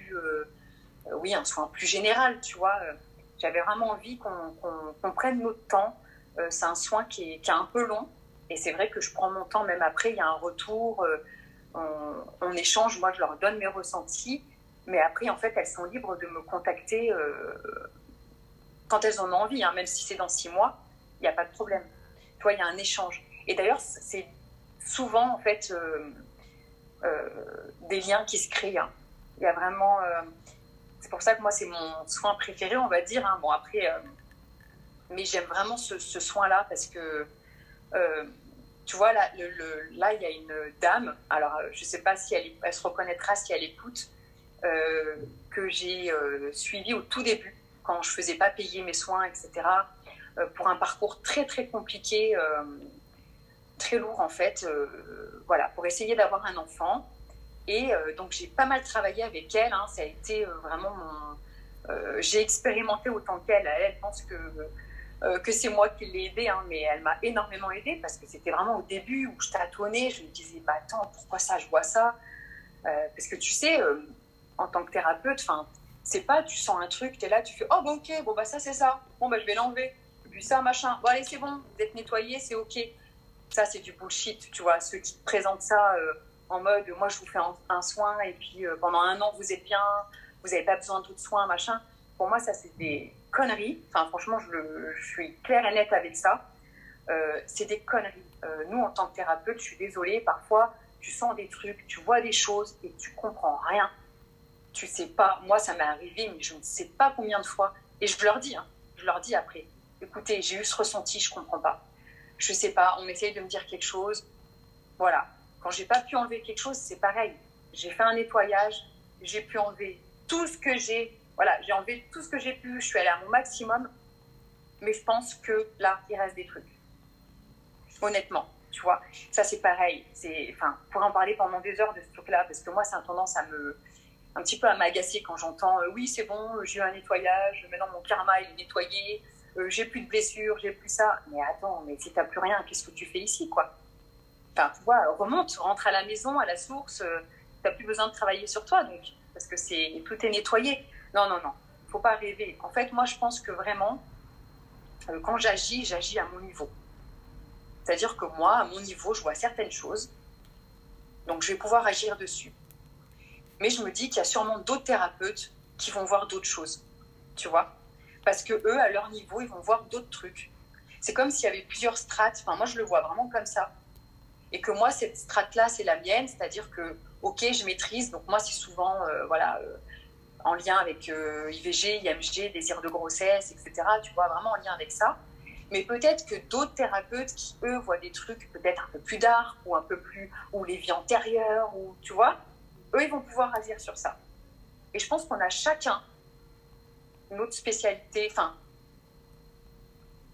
oui, un soin plus général, tu vois. J'avais vraiment envie qu'on prenne notre temps. c'est un soin qui est, qui est, un peu long. Et c'est vrai que je prends mon temps, même après, il y a un retour, on, on, échange, moi je leur donne mes ressentis. Mais après, en fait, elles sont libres de me contacter quand elles en ont envie, hein, même si c'est dans six mois, il n'y a pas de problème. Tu vois, il y a un échange. Et d'ailleurs, c'est souvent, en fait, euh, euh, des liens qui se créent. Hein. Il y a vraiment. Euh, c'est pour ça que moi, c'est mon soin préféré, on va dire. Hein. Bon, après. mais j'aime vraiment ce, soin-là parce que. tu vois, là, il y a une dame. Alors, je ne sais pas si elle, se reconnaîtra si elle écoute. que j'ai suivi au tout début, quand je faisais pas payer mes soins, etc. pour un parcours très, très compliqué très lourd en fait, euh, voilà, pour essayer d'avoir un enfant. Et euh, donc j'ai pas mal travaillé avec elle. Hein. ça a été euh, vraiment mon. j'ai expérimenté autant qu'elle. Elle pense que que c'est moi qui l'ai aidée, hein, mais elle m'a énormément aidée parce que c'était vraiment au début où je tâtonnais. Je me disais, bah attends, pourquoi ça, je vois ça? Parce que tu sais, en tant que thérapeute, enfin, c'est pas, tu sens un truc, tu es là, tu fais, oh bah ok, bon bah ça c'est ça, bon bah je vais l'enlever. Puis ça, machin, bon allez, c'est bon, vous êtes nettoyé, c'est ok ça c'est du bullshit, tu vois, ceux qui te présentent ça euh, en mode moi je vous fais un, soin et puis euh, pendant un an vous êtes bien, vous n'avez pas besoin d'autres soins, machin. Pour moi ça c'est des conneries, enfin franchement je, suis claire et nette avec ça. Euh, c'est des conneries. nous en tant que thérapeute, je suis désolée, parfois tu sens des trucs, tu vois des choses et tu comprends rien. Tu sais pas, moi ça m'est arrivé, mais je ne sais pas combien de fois. Et je leur dis, hein, je leur dis après, écoutez, j'ai eu ce ressenti, je comprends pas je sais pas, on essaye de me dire quelque chose. Voilà. Quand j'ai pas pu enlever quelque chose, c'est pareil. J'ai fait un nettoyage, j'ai pu enlever tout ce que j'ai. Voilà, j'ai enlevé tout ce que j'ai pu, je suis allée à mon maximum. Mais je pense que là, il reste des trucs. Honnêtement, tu vois. Ça, c'est pareil. C'est, enfin, pour en parler pendant des heures de ce truc-là, parce que moi, ça a tendance à me, un petit peu à m'agacer quand j'entends euh, oui, c'est bon, j'ai eu un nettoyage, maintenant mon karma est nettoyé, euh, j'ai plus de blessures, j'ai plus ça. Mais attends, mais si t'as plus rien, qu'est-ce que tu fais ici, quoi? Enfin, tu vois, remonte, rentre à la maison, à la source, tu euh, t'as plus besoin de travailler sur toi, donc, parce que c'est tout est nettoyé. Non, non, non, faut pas rêver. En fait, moi, je pense que vraiment, euh, quand j'agis, j'agis à mon niveau. C'est-à-dire que moi, à mon niveau, je vois certaines choses, donc je vais pouvoir agir dessus. Mais je me dis qu'il y a sûrement d'autres thérapeutes qui vont voir d'autres choses, tu vois? Parce que eux, à leur niveau, ils vont voir d'autres trucs. C'est comme s'il y avait plusieurs strates. Enfin, moi, je le vois vraiment comme ça. Et que moi, cette strate-là, c'est la mienne, c'est-à-dire que, ok, je maîtrise. Donc moi, c'est souvent, euh, voilà, euh, en lien avec euh, IVG, IMG, désir de grossesse, etc. Tu vois, vraiment en lien avec ça. Mais peut-être que d'autres thérapeutes qui, eux, voient des trucs peut-être un peu plus dark ou un peu plus, ou les vies antérieures, ou tu vois, eux, ils vont pouvoir agir sur ça. Et je pense qu'on a chacun notre spécialité. Enfin,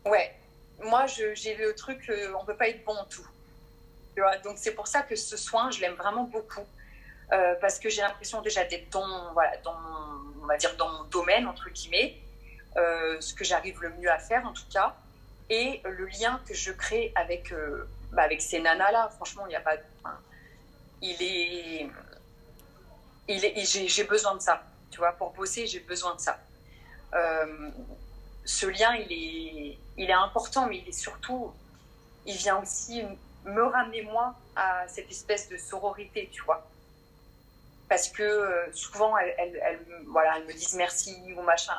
ouais, moi j'ai le truc, on peut pas être bon en tout. Donc c'est pour ça que ce soin, je l'aime vraiment beaucoup. Euh, parce que j'ai l'impression déjà d'être dans, voilà, dans, on va dire dans mon domaine, entre guillemets, euh, ce que j'arrive le mieux à faire en tout cas, et le lien que je crée avec, bah, avec ces nanas-là, franchement, il n'y a pas... il est... Il est j'ai besoin de ça, tu vois, pour bosser, j'ai besoin de ça. Euh, ce lien, il est, il est important, mais il est surtout, il vient aussi me ramener moi à cette espèce de sororité, tu vois. Parce que euh, souvent, elles, voilà, elles me disent merci ou machin.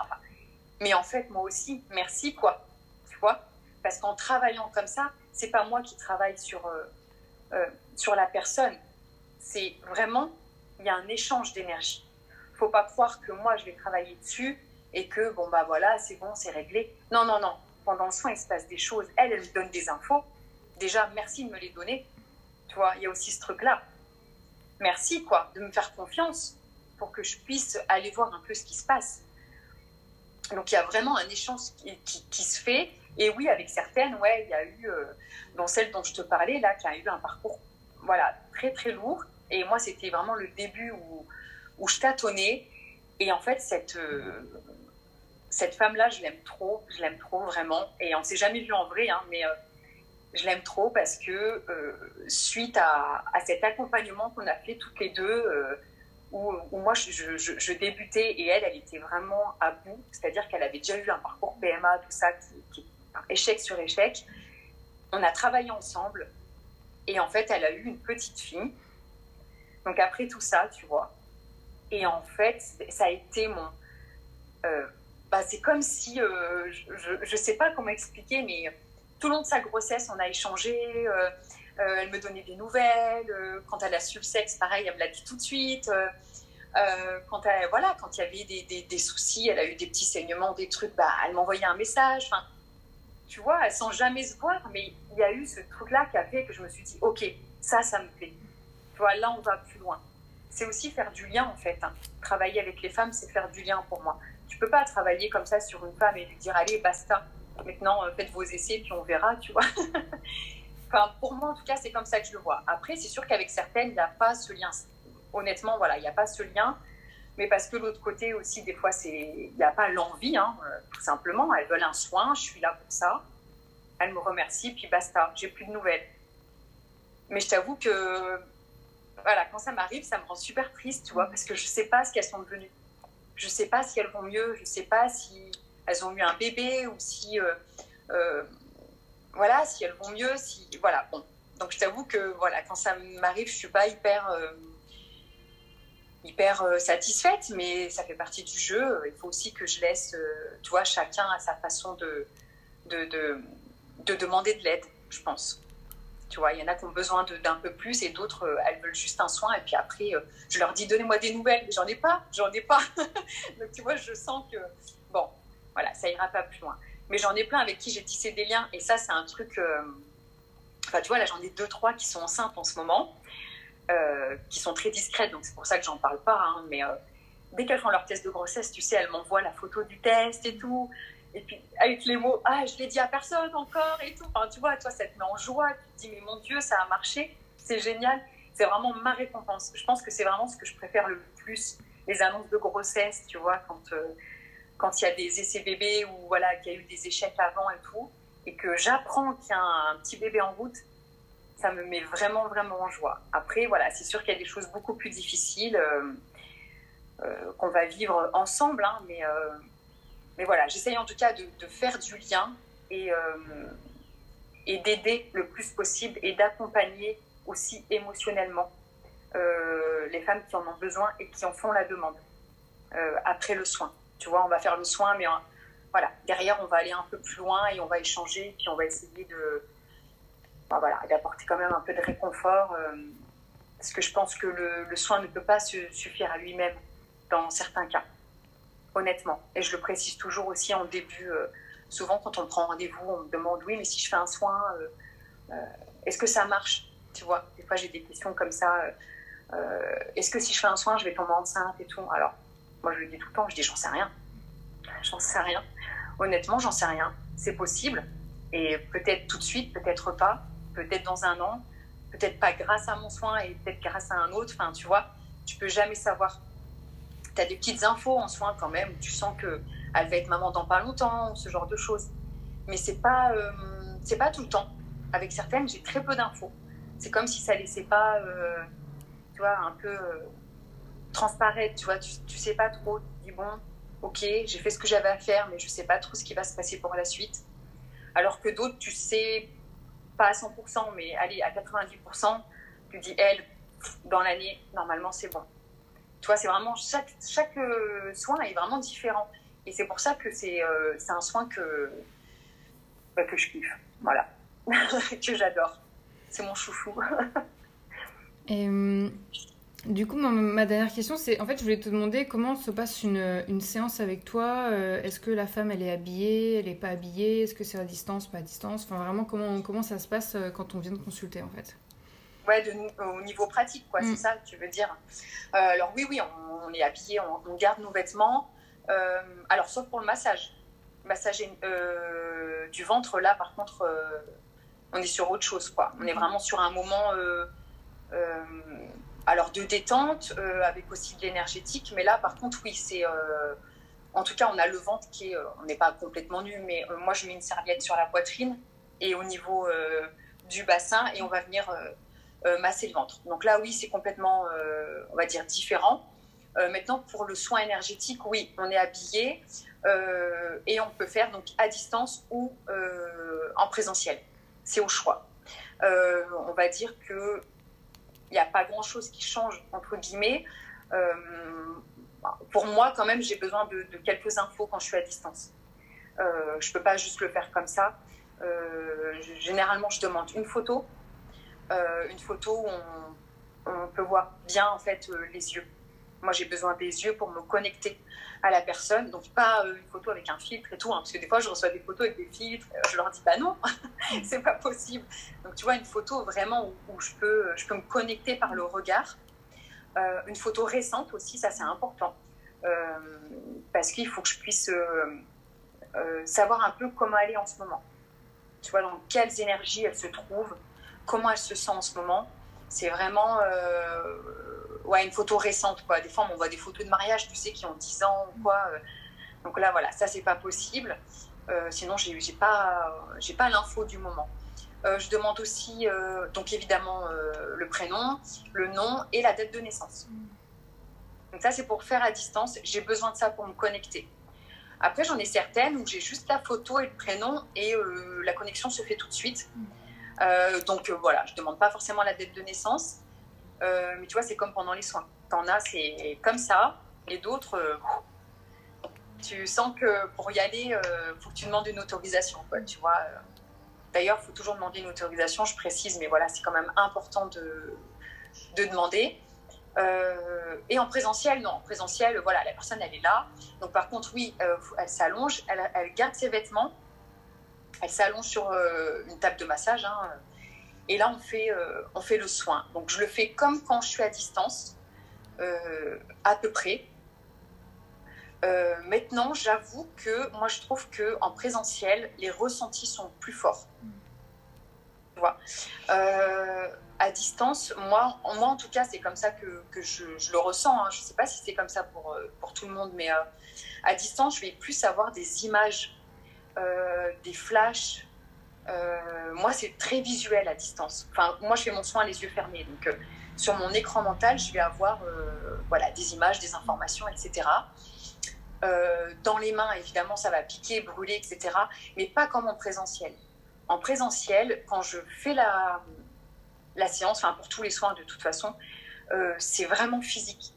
mais en fait, moi aussi, merci, quoi. Tu vois Parce qu'en travaillant comme ça, c'est pas moi qui travaille sur, euh, sur la personne. C'est vraiment, il y a un échange d'énergie. Faut pas croire que moi, je vais travailler dessus et que, bon, bah voilà, c'est bon, c'est réglé. Non, non, non. Pendant le soin, il se passe des choses. Elle, elle me donne des infos. Déjà, merci de me les donner. Tu vois, il y a aussi ce truc-là. Merci, quoi, de me faire confiance pour que je puisse aller voir un peu ce qui se passe. Donc, il y a vraiment un échange qui, se fait. Et oui, avec certaines, ouais, il y a eu, euh, dans celle dont je te parlais, là, qui a eu un parcours, voilà, très, très lourd. Et moi, c'était vraiment le début où, je tâtonnais. Et en fait, cette, euh, cette femme-là, je l'aime trop, je l'aime trop vraiment. Et on s'est jamais vu en vrai, hein, mais euh, je l'aime trop parce que euh, suite à, cet accompagnement qu'on a fait toutes les deux, euh, où, moi je, débutais et elle, elle était vraiment à bout, c'est-à-dire qu'elle avait déjà eu un parcours PMA, tout ça, qui, échec sur échec. On a travaillé ensemble et en fait, elle a eu une petite fille. Donc après tout ça, tu vois. Et en fait, ça a été mon. Euh, bah, c'est comme si, je ne sais pas comment expliquer, mais tout le long de sa grossesse, on a échangé. Euh, euh, elle me donnait des nouvelles. Euh, quand elle a su le sexe, pareil, elle me l'a dit tout de suite. Quand elle, voilà, quand il y avait des, des, des, soucis, elle a eu des petits saignements, des trucs, bah, elle m'envoyait un message. Enfin, tu vois, sans jamais se voir, mais il y a eu ce truc-là qui a fait que je me suis dit, ok, ça, ça me plaît. Tu vois, là, on va plus loin. C'est aussi faire du lien, en fait. Hein. Travailler avec les femmes, c'est faire du lien pour moi. Tu peux pas travailler comme ça sur une femme et lui dire, allez, basta. Maintenant, faites vos essais, puis on verra, tu vois. pour moi, en tout cas, c'est comme ça que je le vois. Après, c'est sûr qu'avec certaines, il n'y a pas ce lien. Honnêtement, voilà, il n'y a pas ce lien. Mais parce que l'autre côté aussi, des fois, il n'y a pas l'envie, hein, euh, tout simplement. Elles veulent un soin, je suis là pour ça. Elles me remercient, puis basta, j'ai plus de nouvelles. Mais je t'avoue que, voilà, quand ça m'arrive, ça me rend super triste, tu vois, parce que je ne sais pas ce qu'elles sont devenues. Je ne sais pas si elles vont mieux, je ne sais pas si elles ont eu un bébé ou si euh, euh, voilà, si elles vont mieux, si voilà, bon. Donc je t'avoue que voilà, quand ça m'arrive, je suis pas hyper euh, hyper satisfaite, mais ça fait partie du jeu. Il faut aussi que je laisse, tu vois, chacun à sa façon de de, de, demander de l'aide, je pense. Tu vois, il y en a qui ont besoin d'un peu plus et d'autres, elles veulent juste un soin. Et puis après, je leur dis, donnez-moi des nouvelles. J'en ai pas, j'en ai pas. Donc tu vois, je sens que, bon, voilà, ça ira pas plus loin. Mais j'en ai plein avec qui j'ai tissé des liens. Et ça, c'est un truc. Euh, enfin, tu vois, là, j'en ai deux, trois qui sont enceintes en ce moment, euh, qui sont très discrètes. Donc, c'est pour ça que j'en parle pas. Hein. mais euh, dès qu'elles font leur test de grossesse, tu sais, elles m'envoient la photo du test et tout. Et puis, avec les mots, ah, je l'ai dit à personne encore et tout. Enfin, tu vois, toi, ça te met en joie. Tu te dis, mais mon Dieu, ça a marché. C'est génial. C'est vraiment ma récompense. Je pense que c'est vraiment ce que je préfère le plus. Les annonces de grossesse, tu vois, quand quand il y a des essais bébés ou voilà, qu'il y a eu des échecs avant et tout, et que j'apprends qu'il y a un, petit bébé en route, ça me met vraiment, vraiment en joie. Après, voilà, c'est sûr qu'il y a des choses beaucoup plus difficiles euh, euh, qu'on va vivre ensemble, hein, mais, euh, mais voilà, j'essaye en tout cas de, faire du lien et, et d'aider le plus possible et d'accompagner aussi émotionnellement les femmes qui en ont besoin et qui en font la demande après le soin. Tu vois, on va faire le soin, mais voilà, derrière, on va aller un peu plus loin et on va échanger, puis on va essayer de, bah, voilà, d'apporter quand même un peu de réconfort. Euh, parce que je pense que le, soin ne peut pas se suffire à lui-même dans certains cas, honnêtement. Et je le précise toujours aussi en début. Euh, souvent, quand on prend rendez-vous, on me demande oui, mais si je fais un soin, euh, est-ce que ça marche? Tu vois, des fois j'ai des questions comme ça. est-ce que si je fais un soin, je vais tomber enceinte et tout? Alors, moi, je le dis tout le temps, je dis j'en sais rien. J'en sais rien. Honnêtement, j'en sais rien. C'est possible. Et peut-être tout de suite, peut-être pas. Peut-être dans un an. Peut-être pas grâce à mon soin et peut-être grâce à un autre. Enfin, tu vois, tu peux jamais savoir. Tu as des petites infos en soin quand même. Tu sens que elle va être maman dans pas longtemps, ce genre de choses. Mais c'est pas, euh, c'est pas tout le temps. Avec certaines, j'ai très peu d'infos. C'est comme si ça laissait pas, euh, tu vois, un peu. Euh, transparaître, tu vois, tu, sais pas trop, tu dis bon, ok, j'ai fait ce que j'avais à faire, mais je sais pas trop ce qui va se passer pour la suite. Alors que d'autres, tu sais pas à 100%, mais allez, à 90%, tu dis, elle, dans l'année, normalement, c'est bon. Tu vois, c'est vraiment, chaque, euh, soin est vraiment différent. Et c'est pour ça que c'est euh, un soin que, bah, que je kiffe. Voilà. que j'adore. C'est mon chouchou. Et hum, du coup, ma, dernière question, c'est en fait, je voulais te demander comment se passe une, une séance avec toi. Euh, est-ce que la femme, elle est habillée, elle n'est pas habillée? Est-ce que c'est à distance, pas à distance? Enfin, vraiment, comment, comment ça se passe euh, quand on vient de consulter, en fait? Ouais, au niveau pratique, quoi, c'est mm. ça, tu veux dire. Euh, alors, oui, oui, on, est habillé, on, garde nos vêtements. alors, sauf pour le massage. Massage du ventre, là, par contre, on est sur autre chose, quoi. On est mm. vraiment sur un moment alors de détente, euh, avec aussi de l'énergétique. Mais là, par contre, oui, c'est. Euh, en tout cas, on a le ventre qui est. Euh, on n'est pas complètement nu, mais moi, je mets une serviette sur la poitrine et au niveau du bassin et on va venir masser le ventre. Donc là, oui, c'est complètement, on va dire, différent. maintenant, pour le soin énergétique, oui, on est habillé et on peut faire donc à distance ou en présentiel. C'est au choix. on va dire que il n'y a pas grand-chose qui change, entre guillemets. pour moi, quand même, j'ai besoin de, quelques infos quand je suis à distance. je ne peux pas juste le faire comme ça. généralement, je demande une photo euh, une photo où on, peut voir bien en fait euh, les yeux. Moi, j'ai besoin des yeux pour me connecter à la personne. Donc, pas euh, une photo avec un filtre et tout. Hein, parce que des fois, je reçois des photos avec des filtres. je leur dis, bah non, c'est pas possible. Donc, tu vois, une photo vraiment où, je, peux, je peux me connecter par le regard. une photo récente aussi, ça c'est important. parce qu'il faut que je puisse savoir un peu comment elle est en ce moment. Tu vois, dans quelles énergies elle se trouve comment elle se sent en ce moment. C'est vraiment euh, ouais, une photo récente. Quoi. Des fois, on voit des photos de mariage, tu sais, qui ont 10 ans ou quoi. Euh. Donc là, voilà, ça, c'est pas possible. Euh, sinon, j'ai n'ai pas, pas l'info du moment. je demande aussi, donc évidemment, le prénom, le nom et la date de naissance. Donc ça, c'est pour faire à distance. J'ai besoin de ça pour me connecter. Après, j'en ai certaines où j'ai juste la photo et le prénom et la connexion se fait tout de suite. Euh, donc euh, voilà, je demande pas forcément la date de naissance, euh, mais tu vois, c'est comme pendant les soins. T'en as, c'est comme ça, et d'autres, tu sens que pour y aller, il faut que tu demandes une autorisation, tu vois. D'ailleurs, il faut toujours demander une autorisation, je précise, mais voilà, c'est quand même important de, de demander. et en présentiel, non, en présentiel, voilà, la personne, elle est là. Donc, par contre, oui, elle s'allonge, elle, garde ses vêtements, elle s'allonge sur euh, une table de massage. Hein, et là, on fait, euh, on fait le soin. Donc, je le fais comme quand je suis à distance, euh, à peu près. maintenant, j'avoue que moi, je trouve que en présentiel, les ressentis sont plus forts. Tu à distance, moi, moi en tout cas, c'est comme ça que, je, le ressens. Hein. Je ne sais pas si c'est comme ça pour, pour tout le monde, mais à distance, je vais plus avoir des images euh, des flashs. Euh, moi, c'est très visuel à distance. Enfin, moi, je fais mon soin les yeux fermés. Donc, euh, sur mon écran mental, je vais avoir voilà, des images, des informations, etc. dans les mains, évidemment, ça va piquer, brûler, etc. Mais pas comme en présentiel. En présentiel, quand je fais la, la séance, enfin pour tous les soins de toute façon, c'est vraiment physique.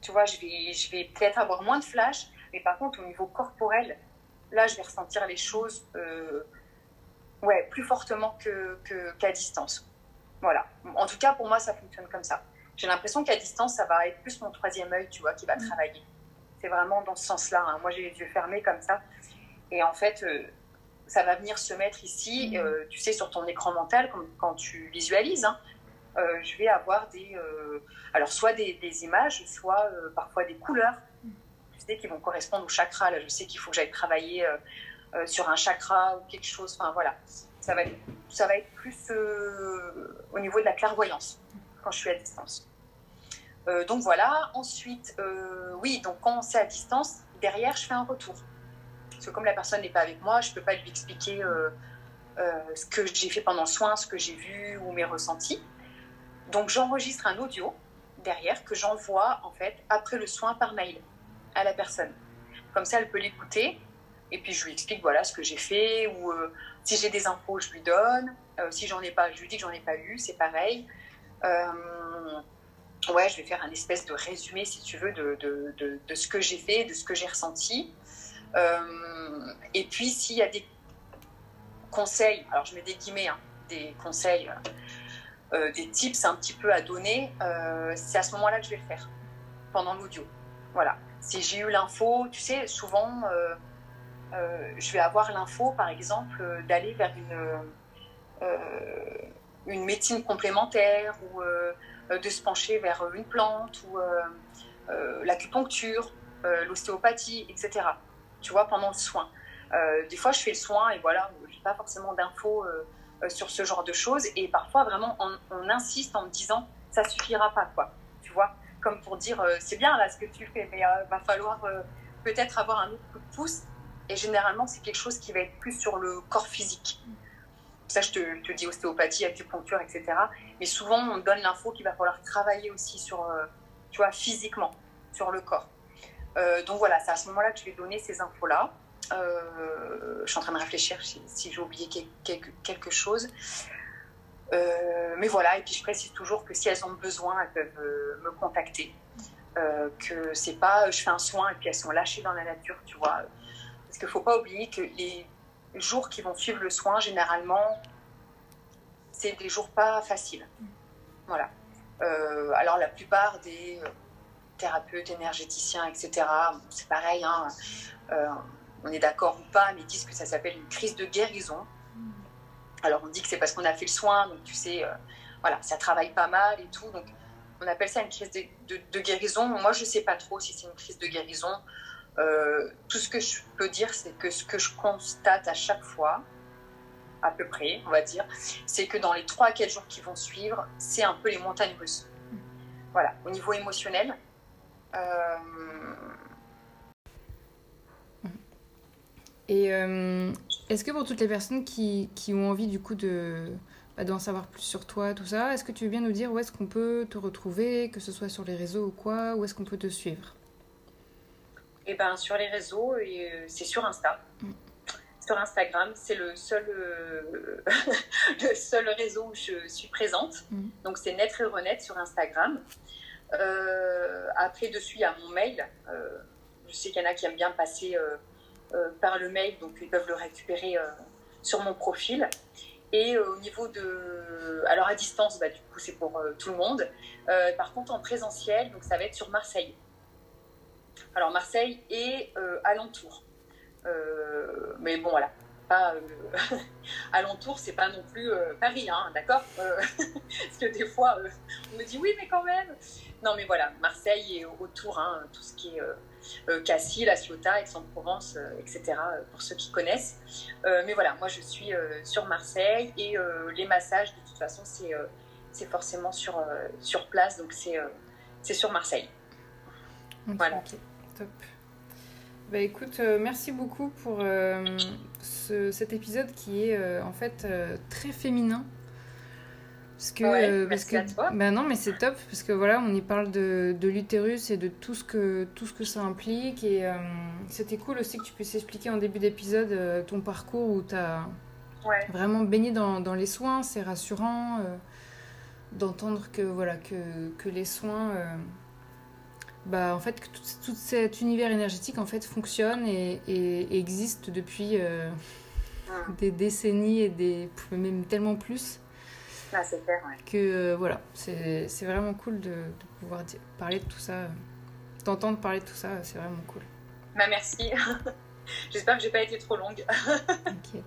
Tu vois, je vais, je vais peut-être avoir moins de flash, mais par contre, au niveau corporel, là, je vais ressentir les choses euh, ouais, plus fortement qu'à que, distance. Voilà. En tout cas, pour moi, ça fonctionne comme ça. J'ai l'impression qu'à distance, ça va être plus mon troisième œil, tu vois, qui va mm. travailler. C'est vraiment dans ce sens-là. Hein. Moi, j'ai les yeux fermés comme ça. Et en fait, euh, ça va venir se mettre ici, mm. euh, tu sais, sur ton écran mental, comme quand tu visualises. Hein. je vais avoir des, alors soit des, des images, soit parfois des couleurs qui vont correspondre au chakra. Là, je sais qu'il faut que j'aille travailler euh, euh, sur un chakra ou quelque chose. Enfin, voilà. Ça va être, ça va être plus euh, au niveau de la clairvoyance quand je suis à distance. donc voilà. Ensuite, oui, donc quand c'est à distance, derrière, je fais un retour. Parce que comme la personne n'est pas avec moi, je ne peux pas lui expliquer ce que j'ai fait pendant le soin, ce que j'ai vu ou mes ressentis. Donc j'enregistre un audio derrière que j'envoie en fait après le soin par mail à la personne. Comme ça, elle peut l'écouter. Et puis, je lui explique voilà ce que j'ai fait. Ou euh, si j'ai des infos, je lui donne. Euh, si j'en ai pas, je lui dis que j'en ai pas eu. C'est pareil. Euh, ouais, je vais faire un espèce de résumé, si tu veux, de, de, de, ce que j'ai fait, de ce que j'ai ressenti. et puis, s'il y a des conseils, alors je mets des guillemets, hein, des conseils, des tips un petit peu à donner, c'est à ce moment-là que je vais le faire, pendant l'audio. Voilà si j'ai eu l'info, tu sais, souvent, euh, euh, je vais avoir l'info, par exemple, euh, d'aller vers une, une médecine complémentaire ou de se pencher vers une plante ou l'acupuncture, l'ostéopathie, etc. Tu vois, pendant le soin. des fois, je fais le soin et voilà, je n'ai pas forcément d'infos sur ce genre de choses. Et parfois, vraiment, on, insiste en me disant, ça suffira pas, quoi. Tu vois comme pour dire euh, c'est bien là ce que tu fais, mais il euh, va falloir euh, peut-être avoir un autre coup de pouce. Et généralement, c'est quelque chose qui va être plus sur le corps physique. Ça, je te, dis ostéopathie, acupuncture, etc. Mais souvent, on donne l'info qu'il va falloir travailler aussi sur, tu vois, physiquement. sur le corps. donc voilà, c'est à ce moment-là que je ai donné ces infos-là. je suis en train de réfléchir si, j'ai oublié quelque, chose. mais voilà, et puis je précise toujours que si elles ont besoin, elles peuvent me contacter. que c'est pas je fais un soin et puis elles sont lâchées dans la nature, tu vois. Parce qu'il ne faut pas oublier que les jours qui vont suivre le soin, généralement, c'est des jours pas faciles. Voilà. Euh, alors la plupart des euh, thérapeutes, énergéticiens, etc., c'est pareil, hein, euh, on est d'accord ou pas, mais ils disent que ça s'appelle une crise de guérison. Alors on dit que c'est parce qu'on a fait le soin, donc tu sais, voilà, ça travaille pas mal et tout, donc on appelle ça une crise de, guérison. Moi, je sais pas trop si c'est une crise de guérison. Tout ce que je peux dire, c'est que ce que je constate à chaque fois, à peu près, on va dire, c'est que dans les 3 à 4 jours qui vont suivre, c'est un peu les montagnes russes. Voilà, au niveau émotionnel. Euh, Et euh, est-ce que pour toutes les personnes qui, qui, ont envie du coup de bah, d'en savoir plus sur toi, tout ça, est-ce que tu veux bien nous dire où est-ce qu'on peut te retrouver, que ce soit sur les réseaux ou quoi, où est-ce qu'on peut te suivre? Eh ben sur les réseaux, euh, c'est sur Insta. Mm sur Instagram. C'est le seul, euh, le seul réseau où je suis présente. Mm. Donc, c'est Naître et Renaître sur Instagram. Euh, après, dessus, il y a mon mail. Euh, je sais qu'il y en a qui aiment bien passer par le mail, donc ils peuvent le récupérer sur mon profil. Et au niveau de. Alors, à distance, bah, du coup, c'est pour tout le monde. par contre, en présentiel, donc ça va être sur Marseille. Alors, Marseille et alentour. Euh, mais bon, voilà. Pas, euh, alentour, c'est pas non plus euh, Paris, hein, d'accord Parce que des fois, on me dit oui, mais quand même. Non, mais voilà, Marseille et autour, hein, tout ce qui est Cassis, La Ciotat, Aix-en-Provence, etc., pour ceux qui connaissent. mais voilà, moi je suis sur Marseille et les massages, de toute façon, c'est forcément sur, sur place, donc c'est sur Marseille. voilà. Top. Bah écoute, euh, merci beaucoup pour euh, cet épisode qui est euh, en fait très féminin. Parce que, parce que. Bah non, mais c'est top parce que voilà, on y parle de, de l'utérus et de tout ce que tout ce que ça implique et c'était cool aussi que tu puisses expliquer en début d'épisode ton parcours où tu as vraiment baigné dans, dans les soins. C'est rassurant d'entendre que voilà que, que les soins bah, en fait, tout, tout, cet univers énergétique en fait, fonctionne et, et, existe depuis euh, ah. des décennies et des, même tellement plus. Ah, c'est clair, ouais. Que euh, voilà, c'est vraiment cool de, de pouvoir parler de tout ça. D'entendre parler de tout ça, c'est vraiment cool. Bah, merci. J'espère que j'ai pas été trop longue. T'inquiète.